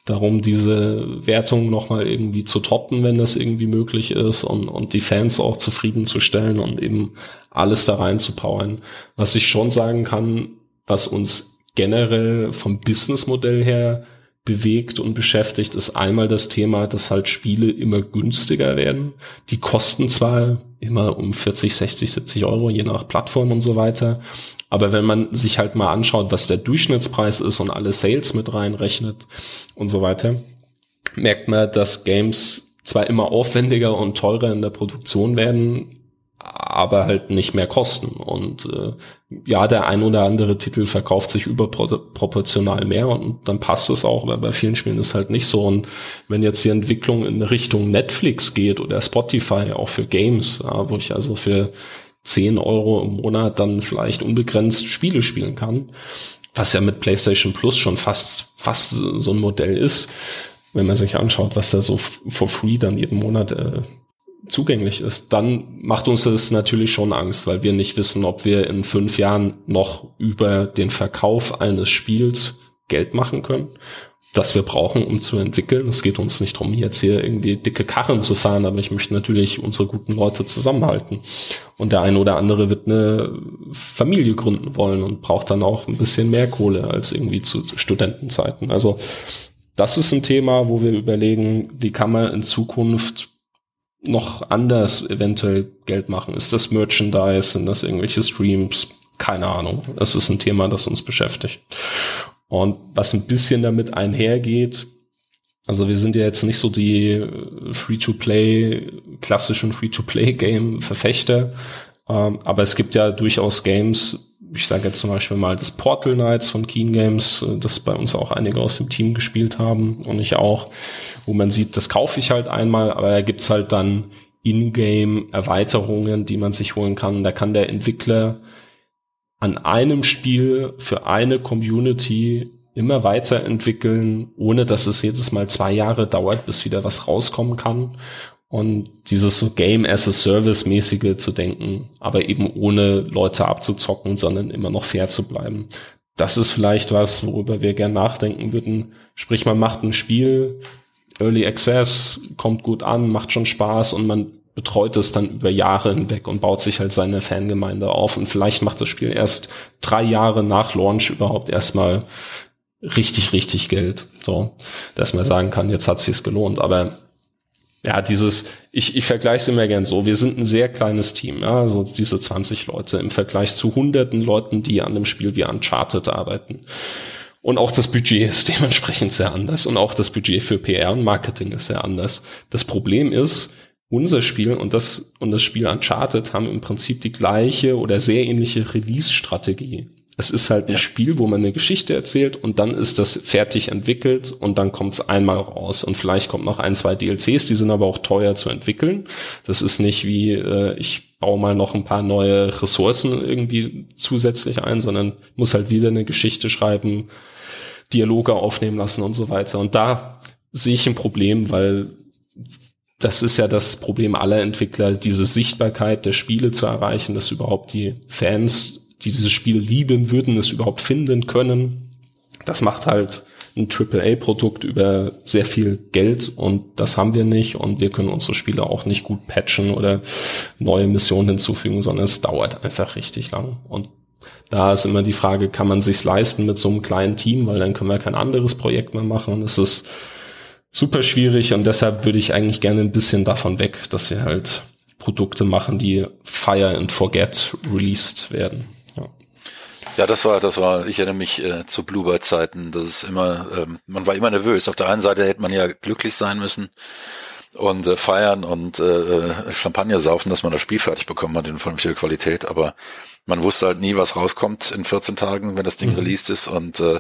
darum diese Wertung nochmal irgendwie zu toppen, wenn das irgendwie möglich ist und, und die Fans auch zufriedenzustellen und eben alles da rein zu powern. Was ich schon sagen kann, was uns generell vom Businessmodell her bewegt und beschäftigt, ist einmal das Thema, dass halt Spiele immer günstiger werden. Die kosten zwar immer um 40, 60, 70 Euro, je nach Plattform und so weiter. Aber wenn man sich halt mal anschaut, was der Durchschnittspreis ist und alle Sales mit reinrechnet und so weiter, merkt man, dass Games zwar immer aufwendiger und teurer in der Produktion werden, aber halt nicht mehr kosten. Und äh, ja, der ein oder andere Titel verkauft sich überproportional mehr und dann passt es auch, aber bei vielen Spielen ist halt nicht so. Und wenn jetzt die Entwicklung in Richtung Netflix geht oder Spotify, auch für Games, ja, wo ich also für 10 Euro im Monat dann vielleicht unbegrenzt Spiele spielen kann, was ja mit PlayStation Plus schon fast, fast so ein Modell ist, wenn man sich anschaut, was da so for free dann jeden Monat äh, zugänglich ist, dann macht uns das natürlich schon Angst, weil wir nicht wissen, ob wir in fünf Jahren noch über den Verkauf eines Spiels Geld machen können, das wir brauchen, um zu entwickeln. Es geht uns nicht darum, jetzt hier irgendwie dicke Karren zu fahren, aber ich möchte natürlich unsere guten Leute zusammenhalten. Und der eine oder andere wird eine Familie gründen wollen und braucht dann auch ein bisschen mehr Kohle als irgendwie zu Studentenzeiten. Also das ist ein Thema, wo wir überlegen, wie kann man in Zukunft noch anders eventuell Geld machen? Ist das Merchandise? Sind das irgendwelche Streams? Keine Ahnung. Das ist ein Thema, das uns beschäftigt. Und was ein bisschen damit einhergeht, also wir sind ja jetzt nicht so die Free-to-Play, klassischen Free-to-Play-Game-Verfechter, ähm, aber es gibt ja durchaus Games, ich sage jetzt zum Beispiel mal das Portal Knights von Keen Games, äh, das bei uns auch einige aus dem Team gespielt haben und ich auch, wo man sieht, das kaufe ich halt einmal, aber da gibt's halt dann in-game Erweiterungen, die man sich holen kann. Da kann der Entwickler an einem Spiel für eine Community immer weiterentwickeln, ohne dass es jedes Mal zwei Jahre dauert, bis wieder was rauskommen kann. Und dieses so Game as a Service mäßige zu denken, aber eben ohne Leute abzuzocken, sondern immer noch fair zu bleiben. Das ist vielleicht was, worüber wir gern nachdenken würden. Sprich, man macht ein Spiel, Early Access, kommt gut an, macht schon Spaß und man betreut es dann über Jahre hinweg und baut sich halt seine Fangemeinde auf und vielleicht macht das Spiel erst drei Jahre nach Launch überhaupt erstmal richtig, richtig Geld. So, dass man sagen kann, jetzt hat sich's gelohnt. Aber ja, dieses, ich, ich vergleiche es immer gern so, wir sind ein sehr kleines Team, ja, also diese 20 Leute im Vergleich zu hunderten Leuten, die an einem Spiel wie Uncharted arbeiten. Und auch das Budget ist <laughs> dementsprechend sehr anders und auch das Budget für PR und Marketing ist sehr anders. Das Problem ist, unser Spiel und das, und das Spiel Uncharted haben im Prinzip die gleiche oder sehr ähnliche Release-Strategie. Es ist halt ein ja. Spiel, wo man eine Geschichte erzählt und dann ist das fertig entwickelt und dann kommt es einmal raus. Und vielleicht kommt noch ein, zwei DLCs, die sind aber auch teuer zu entwickeln. Das ist nicht wie, äh, ich baue mal noch ein paar neue Ressourcen irgendwie zusätzlich ein, sondern muss halt wieder eine Geschichte schreiben, Dialoge aufnehmen lassen und so weiter. Und da sehe ich ein Problem, weil das ist ja das Problem aller Entwickler, diese Sichtbarkeit der Spiele zu erreichen, dass überhaupt die Fans, dieses Spiel lieben würden, es überhaupt finden können. Das macht halt ein AAA-Produkt über sehr viel Geld und das haben wir nicht und wir können unsere Spiele auch nicht gut patchen oder neue Missionen hinzufügen, sondern es dauert einfach richtig lang. Und da ist immer die Frage, kann man sich's leisten mit so einem kleinen Team, weil dann können wir kein anderes Projekt mehr machen. Es ist super schwierig und deshalb würde ich eigentlich gerne ein bisschen davon weg, dass wir halt Produkte machen, die Fire and Forget released werden. Ja. Das war, das war, ich erinnere mich äh, zu Bluebird-Zeiten, das ist immer, ähm, man war immer nervös. Auf der einen Seite hätte man ja glücklich sein müssen und äh, feiern und äh, Champagner saufen, dass man das Spiel fertig bekommen hat in vernünftiger Qualität, aber man wusste halt nie, was rauskommt in 14 Tagen, wenn das Ding mhm. released ist und äh,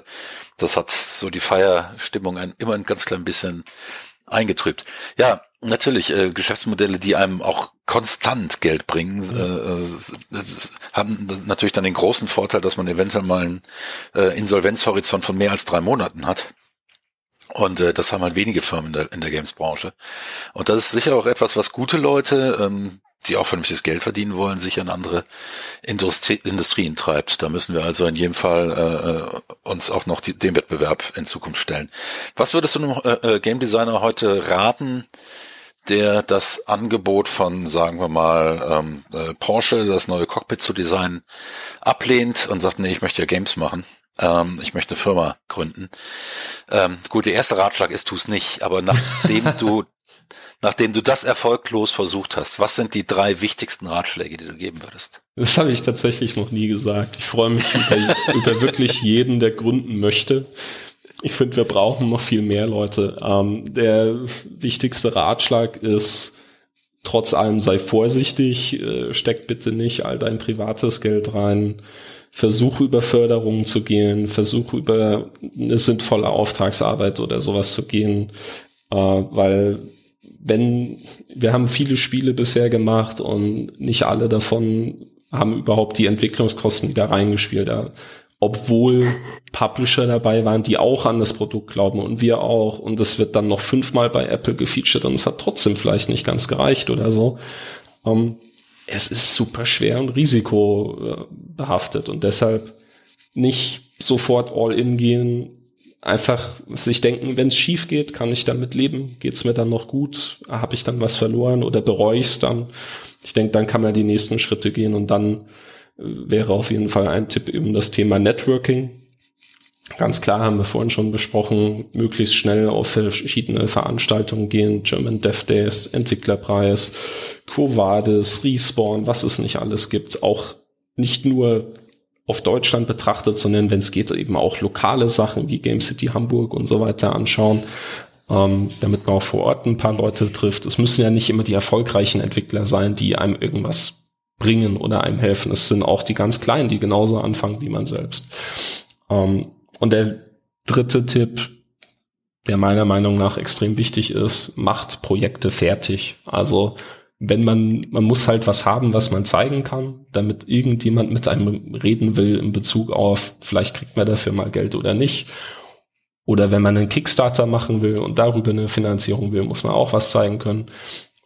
das hat so die Feierstimmung ein, immer ein ganz klein bisschen eingetrübt. Ja, natürlich, äh, Geschäftsmodelle, die einem auch konstant Geld bringen, mhm. äh, haben natürlich dann den großen Vorteil, dass man eventuell mal einen äh, Insolvenzhorizont von mehr als drei Monaten hat. Und äh, das haben halt wenige Firmen in der, in der Games-Branche. Und das ist sicher auch etwas, was gute Leute, ähm, die auch vernünftiges Geld verdienen wollen, sich in andere Industrie, Industrien treibt. Da müssen wir also in jedem Fall äh, äh, uns auch noch die, den Wettbewerb in Zukunft stellen. Was würdest du einem äh, äh, Game Designer heute raten, der das Angebot von, sagen wir mal, ähm, äh, Porsche, das neue Cockpit zu designen, ablehnt und sagt, nee, ich möchte ja Games machen. Ähm, ich möchte eine Firma gründen. Ähm, gut, der erste Ratschlag ist, tu es nicht, aber nachdem du <laughs> nachdem du das erfolglos versucht hast, was sind die drei wichtigsten Ratschläge, die du geben würdest? Das habe ich tatsächlich noch nie gesagt. Ich freue mich über, über wirklich jeden, der gründen möchte. Ich finde, wir brauchen noch viel mehr Leute. Ähm, der wichtigste Ratschlag ist, trotz allem sei vorsichtig, äh, steck bitte nicht all dein privates Geld rein. Versuch über Förderungen zu gehen, versuch über eine sinnvolle Auftragsarbeit oder sowas zu gehen, äh, weil wenn wir haben viele Spiele bisher gemacht und nicht alle davon haben überhaupt die Entwicklungskosten wieder reingespielt. Ja. Obwohl Publisher dabei waren, die auch an das Produkt glauben und wir auch. Und es wird dann noch fünfmal bei Apple gefeatured und es hat trotzdem vielleicht nicht ganz gereicht oder so. Ähm, es ist super schwer und risikobehaftet und deshalb nicht sofort all in gehen. Einfach sich denken, wenn es schief geht, kann ich damit leben? Geht es mir dann noch gut? Habe ich dann was verloren oder bereue ich es dann? Ich denke, dann kann man die nächsten Schritte gehen und dann wäre auf jeden Fall ein Tipp eben das Thema Networking. Ganz klar haben wir vorhin schon besprochen, möglichst schnell auf verschiedene Veranstaltungen gehen, German Dev Days, Entwicklerpreis, Quo Vadis, Respawn, was es nicht alles gibt. Auch nicht nur auf Deutschland betrachtet, sondern wenn es geht, eben auch lokale Sachen wie Game City Hamburg und so weiter anschauen, ähm, damit man auch vor Ort ein paar Leute trifft. Es müssen ja nicht immer die erfolgreichen Entwickler sein, die einem irgendwas bringen oder einem helfen. Es sind auch die ganz Kleinen, die genauso anfangen wie man selbst. Ähm, und der dritte Tipp, der meiner Meinung nach extrem wichtig ist, macht Projekte fertig. Also wenn man, man muss halt was haben, was man zeigen kann, damit irgendjemand mit einem reden will in Bezug auf, vielleicht kriegt man dafür mal Geld oder nicht. Oder wenn man einen Kickstarter machen will und darüber eine Finanzierung will, muss man auch was zeigen können.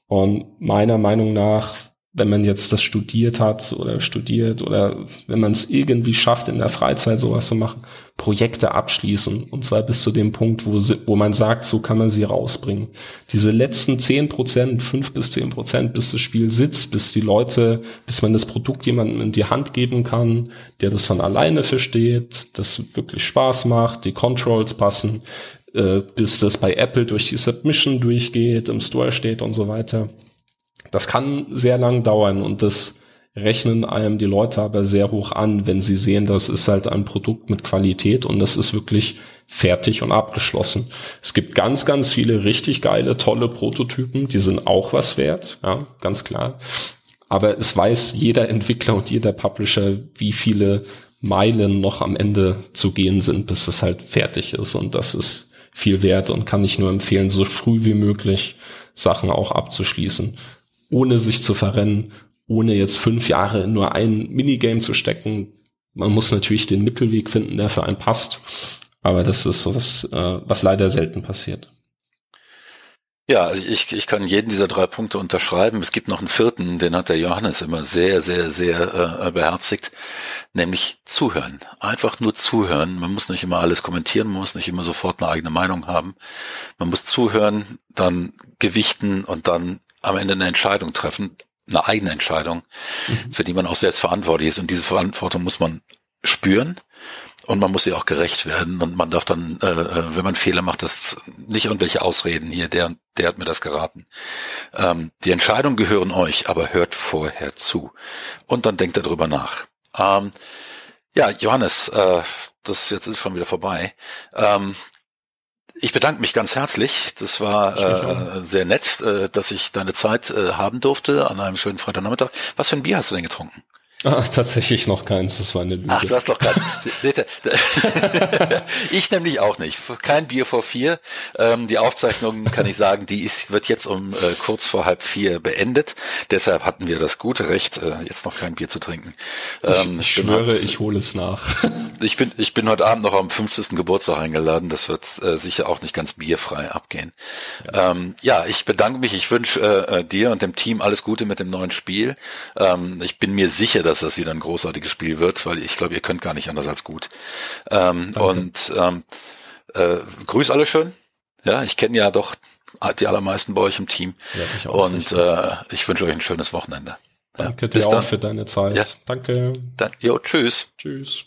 Und meiner Meinung nach wenn man jetzt das studiert hat oder studiert oder wenn man es irgendwie schafft, in der Freizeit sowas zu machen, Projekte abschließen. Und zwar bis zu dem Punkt, wo, sie, wo man sagt, so kann man sie rausbringen. Diese letzten zehn Prozent, fünf bis zehn Prozent, bis das Spiel sitzt, bis die Leute, bis man das Produkt jemandem in die Hand geben kann, der das von alleine versteht, das wirklich Spaß macht, die Controls passen, äh, bis das bei Apple durch die Submission durchgeht, im Store steht und so weiter das kann sehr lang dauern und das rechnen einem die Leute aber sehr hoch an, wenn sie sehen, das ist halt ein Produkt mit Qualität und das ist wirklich fertig und abgeschlossen. Es gibt ganz, ganz viele richtig geile, tolle Prototypen, die sind auch was wert, ja, ganz klar. Aber es weiß jeder Entwickler und jeder Publisher, wie viele Meilen noch am Ende zu gehen sind, bis es halt fertig ist und das ist viel wert und kann ich nur empfehlen, so früh wie möglich Sachen auch abzuschließen ohne sich zu verrennen, ohne jetzt fünf Jahre in nur ein Minigame zu stecken. Man muss natürlich den Mittelweg finden, der für einen passt. Aber das ist so was, äh, was leider selten passiert. Ja, also ich, ich kann jeden dieser drei Punkte unterschreiben. Es gibt noch einen vierten, den hat der Johannes immer sehr, sehr, sehr äh, beherzigt, nämlich zuhören. Einfach nur zuhören. Man muss nicht immer alles kommentieren, man muss nicht immer sofort eine eigene Meinung haben. Man muss zuhören, dann gewichten und dann am Ende eine Entscheidung treffen, eine eigene Entscheidung, mhm. für die man auch selbst verantwortlich ist. Und diese Verantwortung muss man spüren und man muss ihr auch gerecht werden. Und man darf dann, äh, äh, wenn man Fehler macht, das nicht irgendwelche Ausreden hier, der der hat mir das geraten. Ähm, die Entscheidungen gehören euch, aber hört vorher zu. Und dann denkt darüber nach. Ähm, ja, Johannes, äh, das jetzt ist schon wieder vorbei. Ähm, ich bedanke mich ganz herzlich. Das war äh, sehr nett, äh, dass ich deine Zeit äh, haben durfte an einem schönen Freitagnachmittag. Was für ein Bier hast du denn getrunken? Ah, <laughs> tatsächlich noch keins, das war eine Lüge. Ach, du hast noch keins. Seht ihr? <laughs> ich nämlich auch nicht. Kein Bier vor vier. Ähm, die Aufzeichnung kann ich sagen, die ist, wird jetzt um äh, kurz vor halb vier beendet. Deshalb hatten wir das gute Recht, äh, jetzt noch kein Bier zu trinken. Ähm, ich, ich schwöre, heute, ich hole es nach. <laughs> ich bin, ich bin heute Abend noch am 50. Geburtstag eingeladen. Das wird äh, sicher auch nicht ganz bierfrei abgehen. Ja, ähm, ja ich bedanke mich. Ich wünsche äh, dir und dem Team alles Gute mit dem neuen Spiel. Ähm, ich bin mir sicher, dass das wieder ein großartiges Spiel wird, weil ich glaube, ihr könnt gar nicht anders als gut. Ähm, und ähm, äh, grüß alle schön. Ja, ich kenne ja doch die allermeisten bei euch im Team. Ja, ich auch und äh, ich wünsche euch ein schönes Wochenende. Danke ja, dir auch dann. für deine Zeit. Ja. Danke. Dann, jo, tschüss. Tschüss.